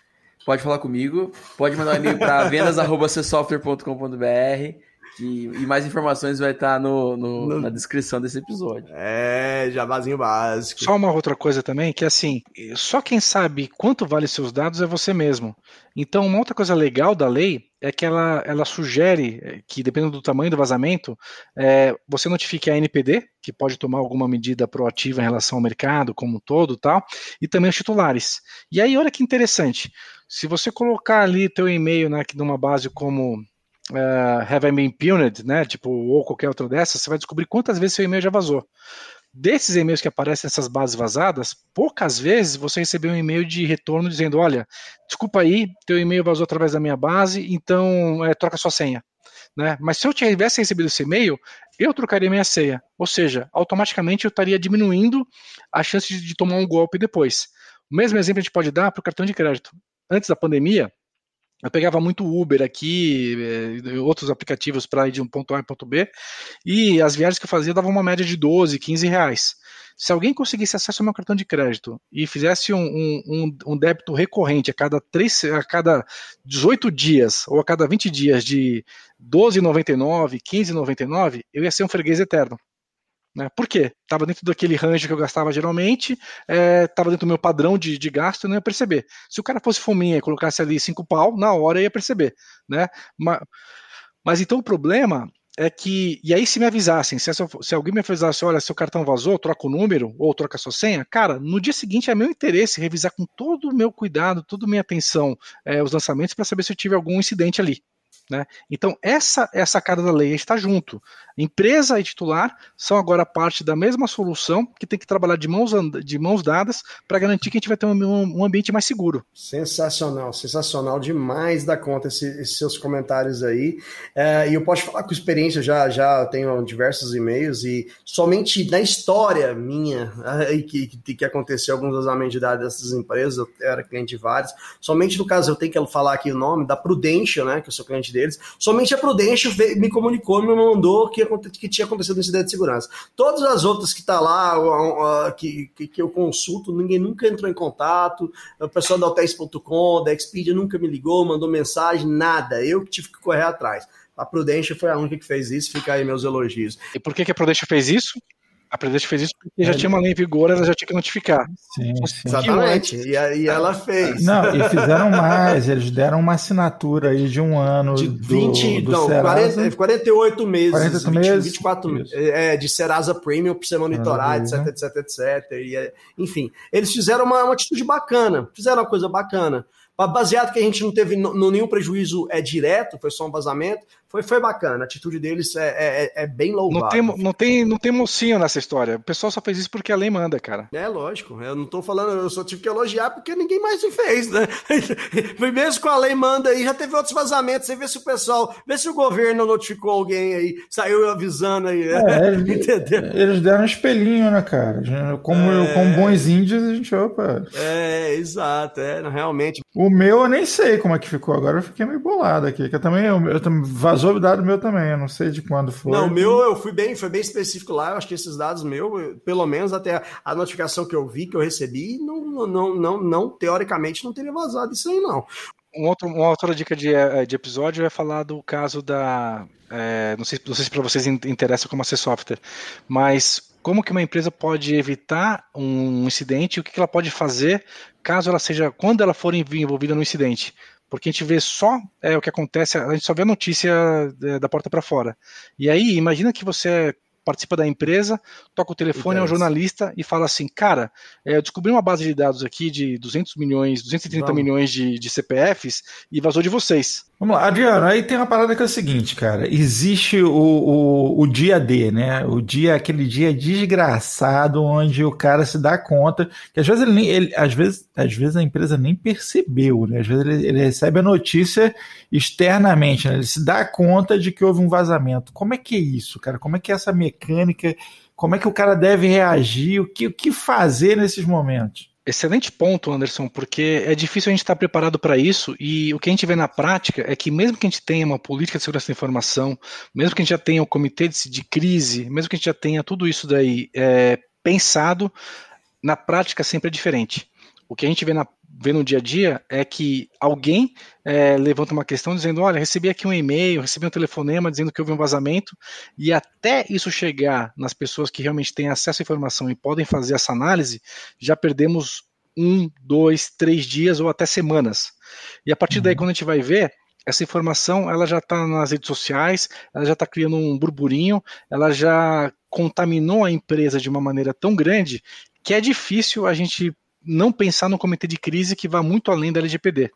Pode falar comigo, pode mandar um e-mail para vendas.csoftware.com.br e, e mais informações vai estar no, no, no, na descrição desse episódio. É, jabazinho básico. Só uma outra coisa também, que assim, só quem sabe quanto vale seus dados é você mesmo. Então, uma outra coisa legal da lei é que ela, ela sugere que, dependendo do tamanho do vazamento, é, você notifique a NPD, que pode tomar alguma medida proativa em relação ao mercado como um todo tal, e também os titulares. E aí, olha que interessante. Se você colocar ali teu e-mail né, numa base como uh, Have I Been Puned, né, tipo, ou qualquer outra dessas, você vai descobrir quantas vezes seu e-mail já vazou. Desses e-mails que aparecem nessas bases vazadas, poucas vezes você recebeu um e-mail de retorno dizendo: olha, desculpa aí, teu e-mail vazou através da minha base, então é, troca sua senha. Né? Mas se eu tivesse recebido esse e-mail, eu trocaria minha senha. Ou seja, automaticamente eu estaria diminuindo a chance de, de tomar um golpe depois. O mesmo exemplo a gente pode dar para o cartão de crédito antes da pandemia, eu pegava muito Uber aqui, eh, outros aplicativos para ir de um ponto A em ponto B, e as viagens que eu fazia davam uma média de 12, 15 reais. Se alguém conseguisse acesso ao meu cartão de crédito e fizesse um, um, um débito recorrente a cada, 3, a cada 18 dias ou a cada 20 dias de 12,99, 15,99, eu ia ser um freguês eterno. Né? Por quê? Estava dentro daquele range que eu gastava geralmente, estava é, dentro do meu padrão de, de gasto, eu não ia perceber. Se o cara fosse fominha e colocasse ali cinco pau, na hora eu ia perceber. Né? Mas, mas então o problema é que, e aí se me avisassem, se, essa, se, alguém me avisasse, olha, seu cartão vazou, troca o número, ou troca a sua senha, cara, no dia seguinte é meu interesse revisar com todo o meu cuidado, toda a minha atenção é, os lançamentos para saber se eu tive algum incidente ali. Né? Então, essa é a sacada da lei, está junto. Empresa e titular são agora parte da mesma solução que tem que trabalhar de mãos, de mãos dadas para garantir que a gente vai ter um, um, ambiente mais seguro. Sensacional, sensacional demais da conta esse, esses seus comentários aí. É, e eu posso falar com experiência, já, já tenho diversos e-mails e somente na história minha aí, que, que, que aconteceu alguns vazamentos de dados dessas empresas, eu era cliente de várias, somente no caso eu tenho que falar aqui o nome da Prudential, né, que eu sou cliente deles. Somente a Prudential me comunicou, me mandou que, que tinha acontecido um incidente de segurança. Todas as outras que tá lá, que, que, que eu consulto, ninguém nunca entrou em contato. O pessoal da Hotéis.com, da Expedia nunca me ligou, mandou mensagem, nada. Eu que tive que correr atrás. A Prudential foi a única que fez isso, fica aí meus elogios. E por que, que a Prudential fez isso? A Prudential fez isso porque já é. tinha uma lei em vigor, ela já tinha que notificar. Sim, sim. Exatamente. E, e ela fez. Não, e fizeram mais, eles deram uma assinatura aí de um ano. De 20, do, do não, Serasa. 40, 48 meses. 48 20, meses. 24 meses. É, de Serasa Premium para você monitorar, etc, etc, etc. E, é, enfim, eles fizeram uma, uma atitude bacana, fizeram uma coisa bacana baseado que a gente não teve nenhum prejuízo é direto, foi só um vazamento, foi, foi bacana. A atitude deles é, é, é, é bem louvável. Não tem, não, tem, não tem mocinho nessa história. O pessoal só fez isso porque a lei manda, cara. É, lógico. Eu não tô falando, eu só tive que elogiar porque ninguém mais se fez, né? Mesmo com a lei manda aí, já teve outros vazamentos. Você vê se o pessoal, vê se o governo notificou alguém aí, saiu avisando aí. É, Entendeu? Eles deram um espelhinho, né, cara? Como, é... como bons índios, a gente, opa. É, exato. É, realmente. O meu eu nem sei como é que ficou. Agora eu fiquei meio bolado aqui. Que eu também, eu, eu, vazou o dado meu também. Eu não sei de quando foi. Não, o meu eu fui bem, foi bem específico lá. Eu acho que esses dados meu, pelo menos até a notificação que eu vi, que eu recebi, não, não, não, não teoricamente não teria vazado isso aí, não. Um outro, uma outra dica de, eh, de episódio é falar do caso da. É, não sei, não sei se para vocês interessa como ser software, mas como que uma empresa pode evitar um incidente e o que ela pode fazer caso ela seja, quando ela for envolvida no incidente. Porque a gente vê só é, o que acontece, a gente só vê a notícia é, da porta para fora. E aí, imagina que você participa da empresa, toca o telefone, é um jornalista e fala assim, cara, é, eu descobri uma base de dados aqui de 200 milhões, 230 Vamos. milhões de, de CPFs e vazou de vocês. Vamos lá, Adriano, aí tem uma parada que é o seguinte, cara, existe o, o, o dia D, né, o dia, aquele dia desgraçado onde o cara se dá conta, que às vezes ele, ele às vezes, às vezes a empresa nem percebeu, né, às vezes ele, ele recebe a notícia externamente, né, ele se dá conta de que houve um vazamento. Como é que é isso, cara? Como é que é essa mecânica mecânica, como é que o cara deve reagir, o que, o que fazer nesses momentos? Excelente ponto, Anderson, porque é difícil a gente estar preparado para isso e o que a gente vê na prática é que mesmo que a gente tenha uma política de segurança da informação, mesmo que a gente já tenha o um comitê de, de, crise, mesmo que a gente já tenha tudo isso daí é, pensado, na prática sempre é diferente. O que a gente vê, na, vê no dia a dia é que alguém é, levanta uma questão dizendo: olha, recebi aqui um e-mail, recebi um telefonema dizendo que houve um vazamento, e até isso chegar nas pessoas que realmente têm acesso à informação e podem fazer essa análise, já perdemos um, dois, três dias ou até semanas. E a partir daí, uhum. quando a gente vai ver, essa informação ela já está nas redes sociais, ela já está criando um burburinho, ela já contaminou a empresa de uma maneira tão grande que é difícil a gente não pensar no comitê de crise que vá muito além da LGPD.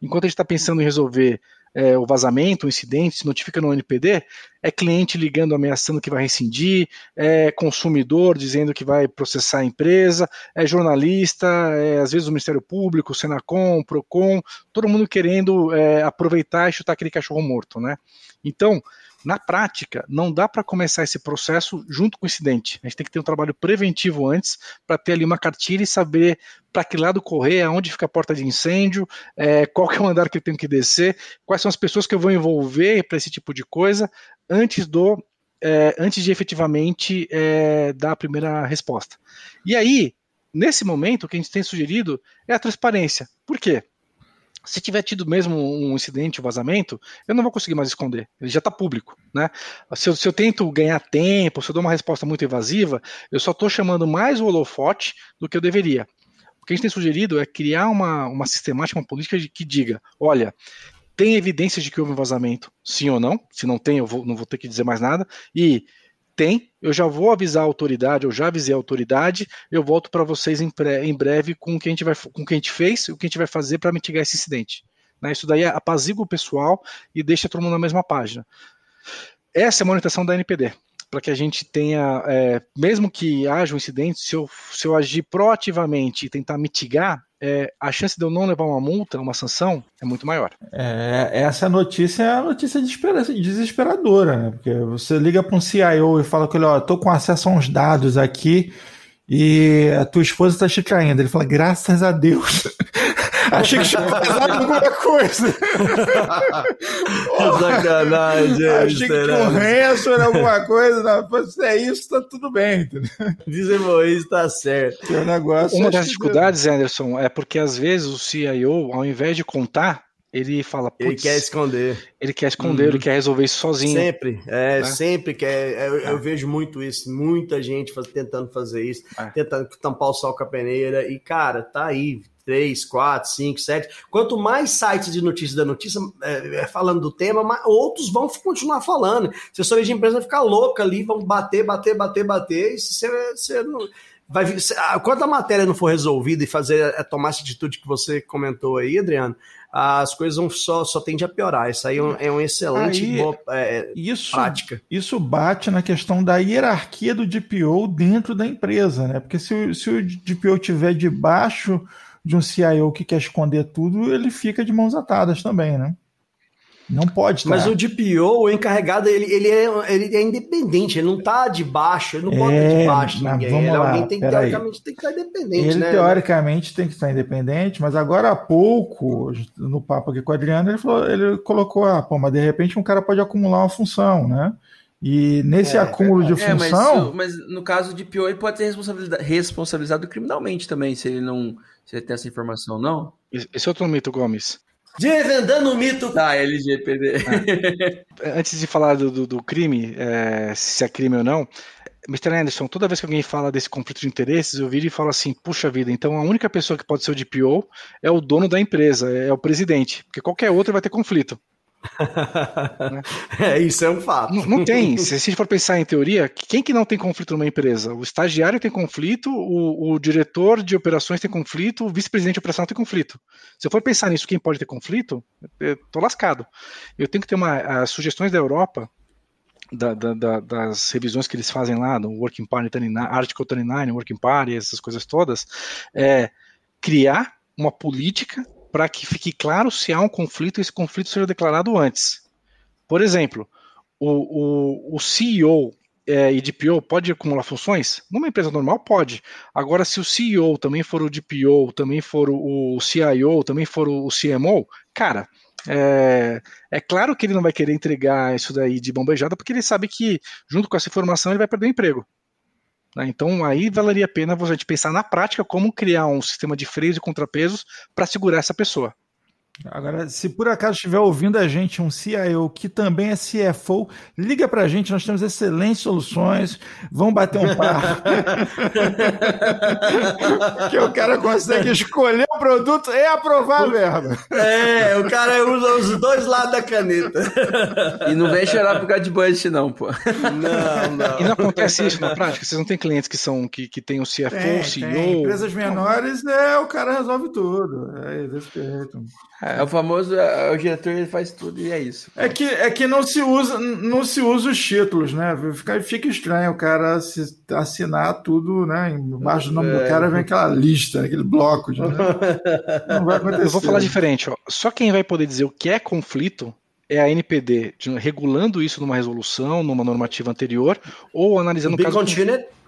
Enquanto a gente está pensando em resolver é, o vazamento, o incidente, se notifica no NPD, é cliente ligando, ameaçando que vai rescindir, é consumidor dizendo que vai processar a empresa, é jornalista, é, às vezes o Ministério Público, o Senacom, o Procon, todo mundo querendo é, aproveitar e chutar aquele cachorro morto, né? Então, na prática, não dá para começar esse processo junto com o incidente. A gente tem que ter um trabalho preventivo antes para ter ali uma cartilha e saber para que lado correr, aonde fica a porta de incêndio, é, qual que é o andar que eu tenho que descer, quais são as pessoas que eu vou envolver para esse tipo de coisa antes do é, antes de efetivamente é, dar a primeira resposta. E aí, nesse momento, o que a gente tem sugerido é a transparência. Por quê? Se tiver tido mesmo um incidente, um vazamento, eu não vou conseguir mais esconder. Ele já está público, né? Se eu, se eu, tento ganhar tempo, se eu dou uma resposta muito evasiva, eu só estou chamando mais o holofote do que eu deveria. O que a gente tem sugerido é criar uma, uma sistemática, uma política que diga, olha, tem evidências de que houve um vazamento, sim ou não? Se não tem, eu vou, não vou ter que dizer mais nada. E tem, eu já vou avisar a autoridade, eu já avisei a autoridade, eu volto para vocês em, pré, em, breve com o que a gente vai, com o que a gente fez e o que a gente vai fazer para mitigar esse incidente. Né? Isso daí apazigua o pessoal e deixa todo mundo na mesma página. Essa é a monitoração da NPD para que a gente tenha, é, mesmo que haja um incidente, se eu, se eu agir proativamente e tentar mitigar, é, a chance de eu não levar uma multa, uma sanção, é muito maior. É, essa notícia é a notícia desesperadora, né? Porque você liga para um CIO e fala com ele, ó, tô com acesso a uns dados aqui e a tua esposa está te traindo. Ele fala, graças a Deus. Achei que tinha vazado alguma coisa. Sacanagem. Achei que tinha um ranço alguma coisa. Não, se é isso, tá tudo bem. Dizem isso tá certo. Um negócio, Uma das dificuldades, Anderson, é porque às vezes o CIO, ao invés de contar, ele fala. Ele quer esconder. Ele quer esconder, uhum. ele quer resolver isso sozinho. Sempre, é, né? sempre quer. É, eu, é. eu, vejo muito isso, muita gente faz, tentando fazer isso, é. tentando tampar o sol com a peneira. E, cara, tá aí, 3, 4, 5, 7. Quanto mais sites de notícias da notícia é, é, falando do tema, mais, outros vão continuar falando. Assessoria de empresa vai ficar louca ali, vão bater, bater, bater, bater. E você, você não, vai, se, quando a matéria não for resolvida e fazer a tomar essa atitude que você comentou aí, Adriano, as coisas vão só, só tendem a piorar. Isso aí é um, é um excelente aí, boa, é, isso, prática. Isso bate na questão da hierarquia do DPO dentro da empresa, né? Porque se, se o DPO tiver debaixo de um CIO que quer esconder tudo, ele fica de mãos atadas também, né? Não pode estar. Mas o DPO, o encarregado, ele, ele, é, ele é independente, ele não tá debaixo, ele não pode É, estar debaixo de mas ninguém. vamos Ele, lá, alguém tem teoricamente, tem que estar independente, Ele, né? teoricamente, tem que estar independente, mas agora há pouco, no papo aqui com o Adriano, ele, falou, ele colocou, ah, pô, mas de repente um cara pode acumular uma função, né? E nesse É, acúmulo de É, mas, função, se- mas no caso de PO, ele pode ser responsabiliza- responsabilizado criminalmente também, se ele não ele tem essa informação, não? Esse é outro mito, Gomes. Desvendando o mito. Ah, LGPD. Antes de falar do, do- do crime, é, se é crime ou não, Mr. Anderson, toda vez que alguém fala desse conflito de interesses, eu viro e falo assim: puxa vida, então a única pessoa que pode ser o DPO é o dono da empresa, é o presidente, porque qualquer outro vai ter conflito. É, isso é um fato. Não, não tem. Se a gente for pensar em teoria, quem que não tem conflito numa empresa? O estagiário tem conflito, o, o diretor de operações tem conflito, o vice-presidente de operação tem conflito. Se eu for pensar nisso, quem pode ter conflito, eu tô lascado. Eu tenho que ter uma as sugestões da Europa. da- da- da- das revisões que eles fazem lá no Working Party 39, Article 39, Working Party, essas coisas todas, é criar uma política para que fique claro se há um conflito e esse conflito seja declarado antes. Por exemplo, o, o, o CEO é, e DPO pode acumular funções? Numa empresa normal, pode. Agora, se o CEO também for o DPO, também for o, o CIO, também for o CMO, cara, é, é claro que ele não vai querer entregar isso daí de bombejada, porque ele sabe que, junto com essa informação, ele vai perder o emprego. Né? Então, aí valeria a pena você pensar na prática como criar um sistema de freios e contrapesos para segurar essa pessoa. Agora, se por acaso estiver ouvindo a gente um CIO que também é CFO, liga pra gente, nós temos excelentes soluções. Vamos bater um papo. que o cara consegue escolher o produto e aprovar a verba. É, o cara usa os dois lados da caneta. E não vem chorar por causa de budget, não, pô. Não, não. E não acontece isso na prática? Vocês não têm clientes que são que, que têm o CFO, Tem, o CEO? tem. Empresas menores, é, o cara resolve tudo. É desse jeito. É o famoso, é, o diretor ele faz tudo e é isso. É que, é que não se usa não se usa os títulos, né? Fica, fica estranho o cara se- assinar tudo, né? Embaixo do nome do cara vem aquela lista, aquele bloco. de- né? Não vai acontecer. Eu vou falar diferente. Ó. Só quem vai poder dizer o que é conflito é a NPD, de- regulando isso numa resolução, numa normativa anterior, ou analisando o caso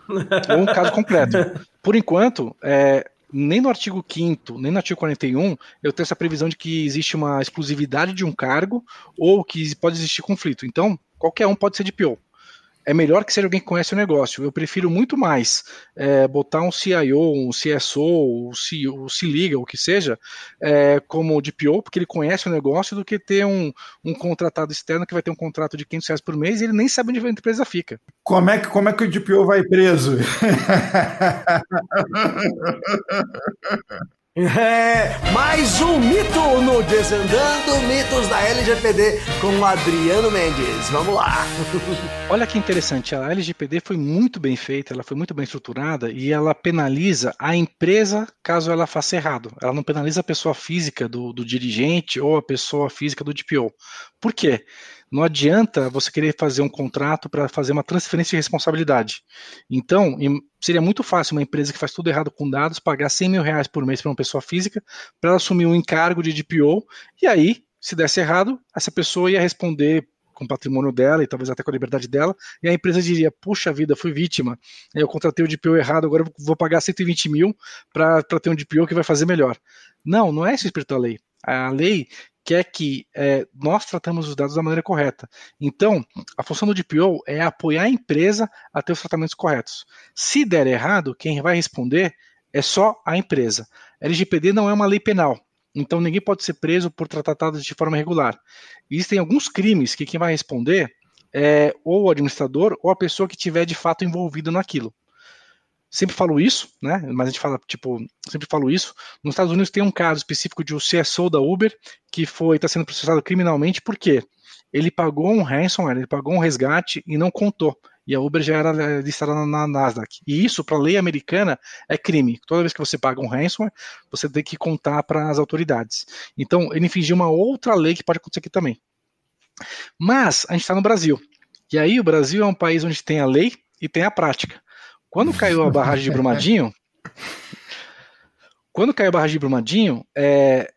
ou um caso concreto. Por enquanto, é, nem no artigo 5 nem no artigo 41, eu tenho essa previsão de que existe uma exclusividade de um cargo ou que pode existir conflito. Então, qualquer um pode ser de PO. É melhor que seja alguém que conhece o negócio. Eu prefiro muito mais é, botar um CIO, um CSO, um CEO, um se liga, o que seja, é, como DPO, porque ele conhece o negócio, do que ter um, um contratado externo que vai ter um contrato de 500 reais por mês e ele nem sabe onde a empresa fica. Como é que, como é que o DPO vai preso? É, mais um mito no Desandando Mitos da LGPD com o Adriano Mendes. Vamos lá. Olha que interessante, a LGPD foi muito bem feita, ela foi muito bem estruturada e ela penaliza a empresa caso ela faça errado. Ela não penaliza a pessoa física do, do dirigente ou a pessoa física do DPO. Por quê? Não adianta você querer fazer um contrato para fazer uma transferência de responsabilidade. Então, seria muito fácil uma empresa que faz tudo errado com dados pagar 100 mil reais por mês para uma pessoa física para ela assumir um encargo de DPO e aí, se desse errado, essa pessoa ia responder com o patrimônio dela e talvez até com a liberdade dela, e a empresa diria: Puxa vida, fui vítima, eu contratei o DPO errado, agora vou pagar 120 mil para ter um DPO que vai fazer melhor. Não, não é esse o espírito da lei. A lei quer que é, nós tratamos os dados da maneira correta. Então, a função do DPO é apoiar a empresa a ter os tratamentos corretos. Se der errado, quem vai responder é só a empresa. LGPD não é uma lei penal. Então ninguém pode ser preso por tratar dados de forma irregular. Existem alguns crimes que quem vai responder é ou o administrador ou a pessoa que tiver de fato envolvido naquilo. Sempre falo isso, né? Mas a gente fala, tipo, sempre falo isso. Nos Estados Unidos tem um caso específico de um CSO da Uber que foi está sendo processado criminalmente porque ele pagou um ransomware, ele pagou um resgate e não contou. E a Uber já era listada na, na Nasdaq. E isso, para a lei americana, é crime. Toda vez que você paga um ransomware, você tem que contar para as autoridades. Então, ele infringiu uma outra lei que pode acontecer aqui também. Mas a gente está no Brasil. E aí, o Brasil é um país onde tem a lei e tem a prática. Quando caiu a barragem de Brumadinho, quando caiu a barragem de Brumadinho, é,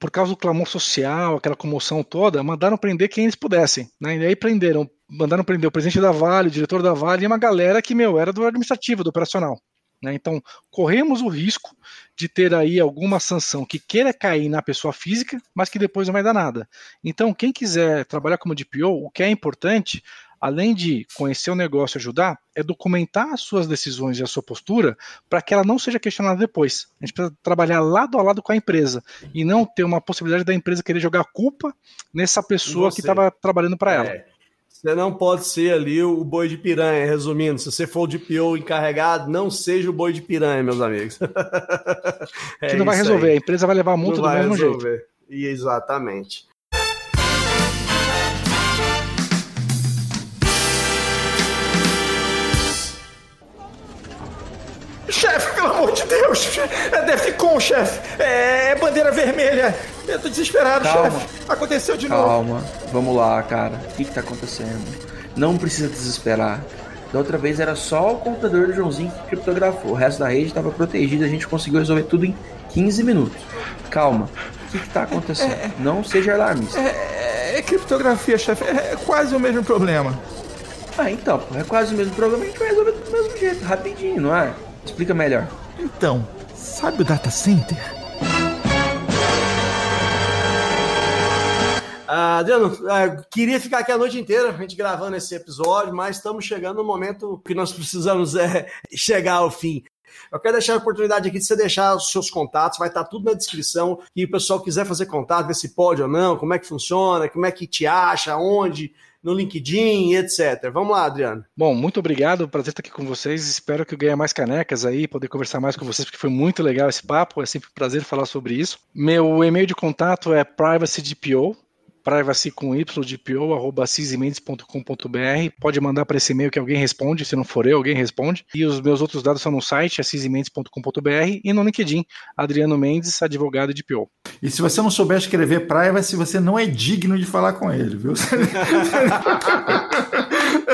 por causa do clamor social, aquela comoção toda, mandaram prender quem eles pudessem. Né? E aí prenderam, mandaram prender o presidente da Vale, o diretor da Vale e uma galera que, meu, era do administrativo, do operacional. Né? Então, corremos o risco de ter aí alguma sanção que queira cair na pessoa física, mas que depois não vai dar nada. Então, quem quiser trabalhar como DPO, o que é importante, além de conhecer o negócio e ajudar, é documentar as suas decisões e a sua postura para que ela não seja questionada depois. A gente precisa trabalhar lado a lado com a empresa e não ter uma possibilidade da empresa querer jogar culpa nessa pessoa que estava trabalhando para ela. É. Você não pode ser ali o boi de piranha, resumindo. Se você for o DPO encarregado, não seja o boi de piranha, meus amigos. é que não vai resolver, aí. a empresa vai levar a multa não do mesmo resolver. jeito. Exatamente. Chefe, pelo amor de Deus! É Defcon, chefe! É, é bandeira vermelha! Eu tô desesperado, chefe! Aconteceu de Calma. novo! Calma, vamos lá, cara. O que que tá acontecendo? Não precisa desesperar. Da outra vez era só o computador do Joãozinho que criptografou. O resto da rede estava protegido. A gente conseguiu resolver tudo em 15 minutos. Calma. O que, que tá acontecendo? É, Não seja alarmista. É, é criptografia, chefe. É, quase o mesmo problema. Ah, então, é quase o mesmo problema. A gente vai resolver do mesmo jeito, rapidinho, não é? Explica melhor. Então, sabe o data center? Ah, Adriano, ah, queria ficar aqui a noite inteira, a gente gravando esse episódio, mas estamos chegando no momento que nós precisamos é, chegar ao fim. Eu quero deixar a oportunidade aqui de você deixar os seus contatos, vai estar tudo na descrição. E o pessoal quiser fazer contato, ver se pode ou não, como é que funciona, como é que te acha, onde, no LinkedIn, etc. Vamos lá, Adriano. Bom, muito obrigado, prazer estar aqui com vocês. Espero que eu ganhe mais canecas aí, poder conversar mais com vocês, porque foi muito legal esse papo. É sempre um prazer falar sobre isso. Meu e-mail de contato é privacydpo, privacy com ydpo, arroba cisimendes.com.br. Pode mandar para esse e-mail que alguém responde, se não for eu, alguém responde. E os meus outros dados são no site, é cisimendes.com.br e no LinkedIn, Adriano Mendes, advogado de PO. E se você não souber escrever privacy, você não é digno de falar com ele, viu?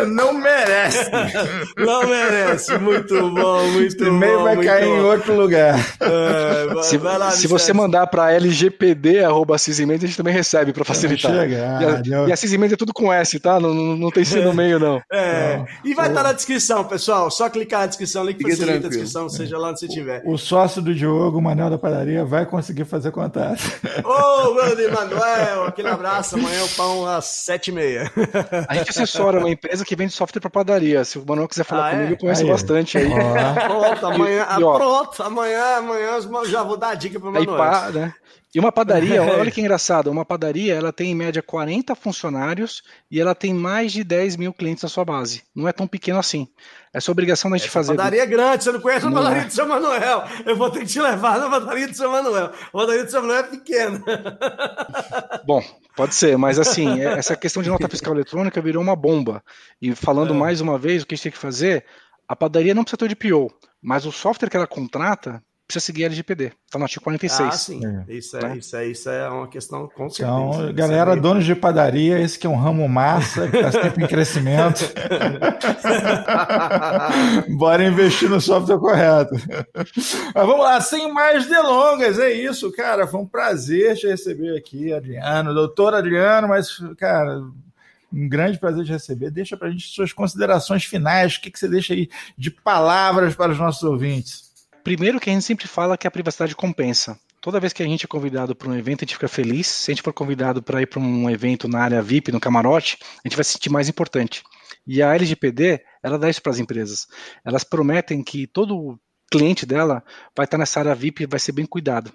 não merece. Não merece. Muito bom, muito bom. O e-mail vai cair bom. em outro lugar. É, vai, se, vai lá, se você mandar para lgpd.cisimendes, a gente também recebe para facilitar. Chegar, e a, e a é tudo com S, tá? Não, não, não tem C no meio, não. É. Não. E vai estar tá na descrição, pessoal. Só clicar na descrição, link facilita a descrição, seja lá onde você estiver. O sócio do Diogo, o Manel da Padaria, vai conseguir fazer contato. Ô, oh, grande Manuel, aquele abraço. Amanhã o pão às sete e meia. A gente assessora uma empresa que vende software para padaria. Se o Manuel quiser falar ah, comigo, é? eu conheço aí. bastante aí. Pronto, amanhã, e, ó, pronto, amanhã, amanhã já vou dar a dica para o Manuel. Pá, né? E uma padaria, olha que engraçado, uma padaria ela tem em média 40 funcionários e ela tem mais de 10 mil clientes na sua base. Não é tão pequeno assim. Essa obrigação da gente Essa fazer. padaria é grande, você não conhece a padaria é. de São Manuel. Eu vou ter que te levar na padaria de São Manuel. A padaria de São Manuel é pequena. Bom, pode ser, mas assim, essa questão de nota fiscal eletrônica virou uma bomba. E falando é. mais uma vez, o que a gente tem que fazer, a padaria não precisa ter de PO, mas o software que ela contrata precisa seguir a LGPD. Está no artigo 46. Ah, sim. É. Isso, é, né? isso, é, isso é uma questão com certeza. Então, galera, é donos de padaria, esse que é um ramo massa, que está sempre em crescimento. Bora investir no software correto. Mas vamos lá, sem mais delongas, é isso, cara. Foi um prazer te receber aqui, Adriano, doutor Adriano, mas, cara, um grande prazer de receber. Deixa para a gente suas considerações finais, o que, que você deixa aí de palavras para os nossos ouvintes. Primeiro que a gente sempre fala que a privacidade compensa. Toda vez que a gente é convidado para um evento, a gente fica feliz. Se a gente for convidado para ir para um evento na área VIP, no camarote, a gente vai se sentir mais importante. E a LGPD, ela dá isso para as empresas. Elas prometem que todo cliente dela vai estar nessa área VIP e vai ser bem cuidado.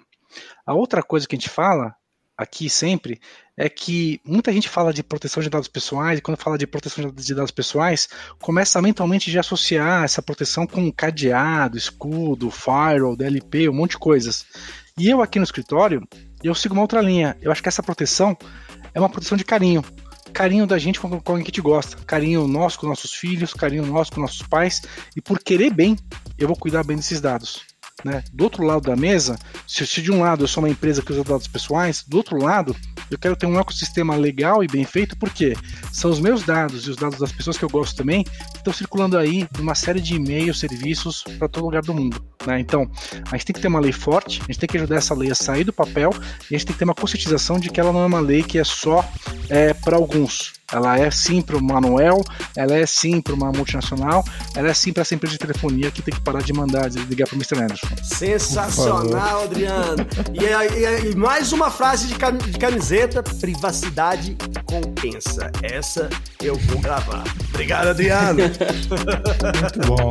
A outra coisa que a gente fala aqui sempre é que muita gente fala de proteção de dados pessoais, e quando fala de proteção de dados pessoais, começa mentalmente de associar essa proteção com cadeado, escudo, firewall, DLP, um monte de coisas. E eu aqui no escritório, eu sigo uma outra linha. Eu acho que essa proteção é uma proteção de carinho. Carinho da gente com, com quem a gente gosta. Carinho nosso com nossos filhos, carinho nosso com nossos pais. E por querer bem, eu vou cuidar bem desses dados. Né? Do outro lado da mesa, se, se de um lado eu sou uma empresa que usa dados pessoais, do outro lado eu quero ter um ecossistema legal e bem feito, porque são os meus dados e os dados das pessoas que eu gosto também que estão circulando aí numa série de e-mails, serviços para todo lugar do mundo. Né? Então, a gente tem que ter uma lei forte, a gente tem que ajudar essa lei a sair do papel e a gente tem que ter uma conscientização de que ela não é uma lei que é só é, para alguns. Ela é sim para o Manuel, ela é sim para uma multinacional, ela é sim para essa empresa de telefonia que tem que parar de mandar, de ligar para o Mr. Anderson. Sensacional, Adriano. E, e, e, mais uma frase de camiseta: privacidade compensa. Essa eu vou gravar. Obrigado, Adriano. Muito bom.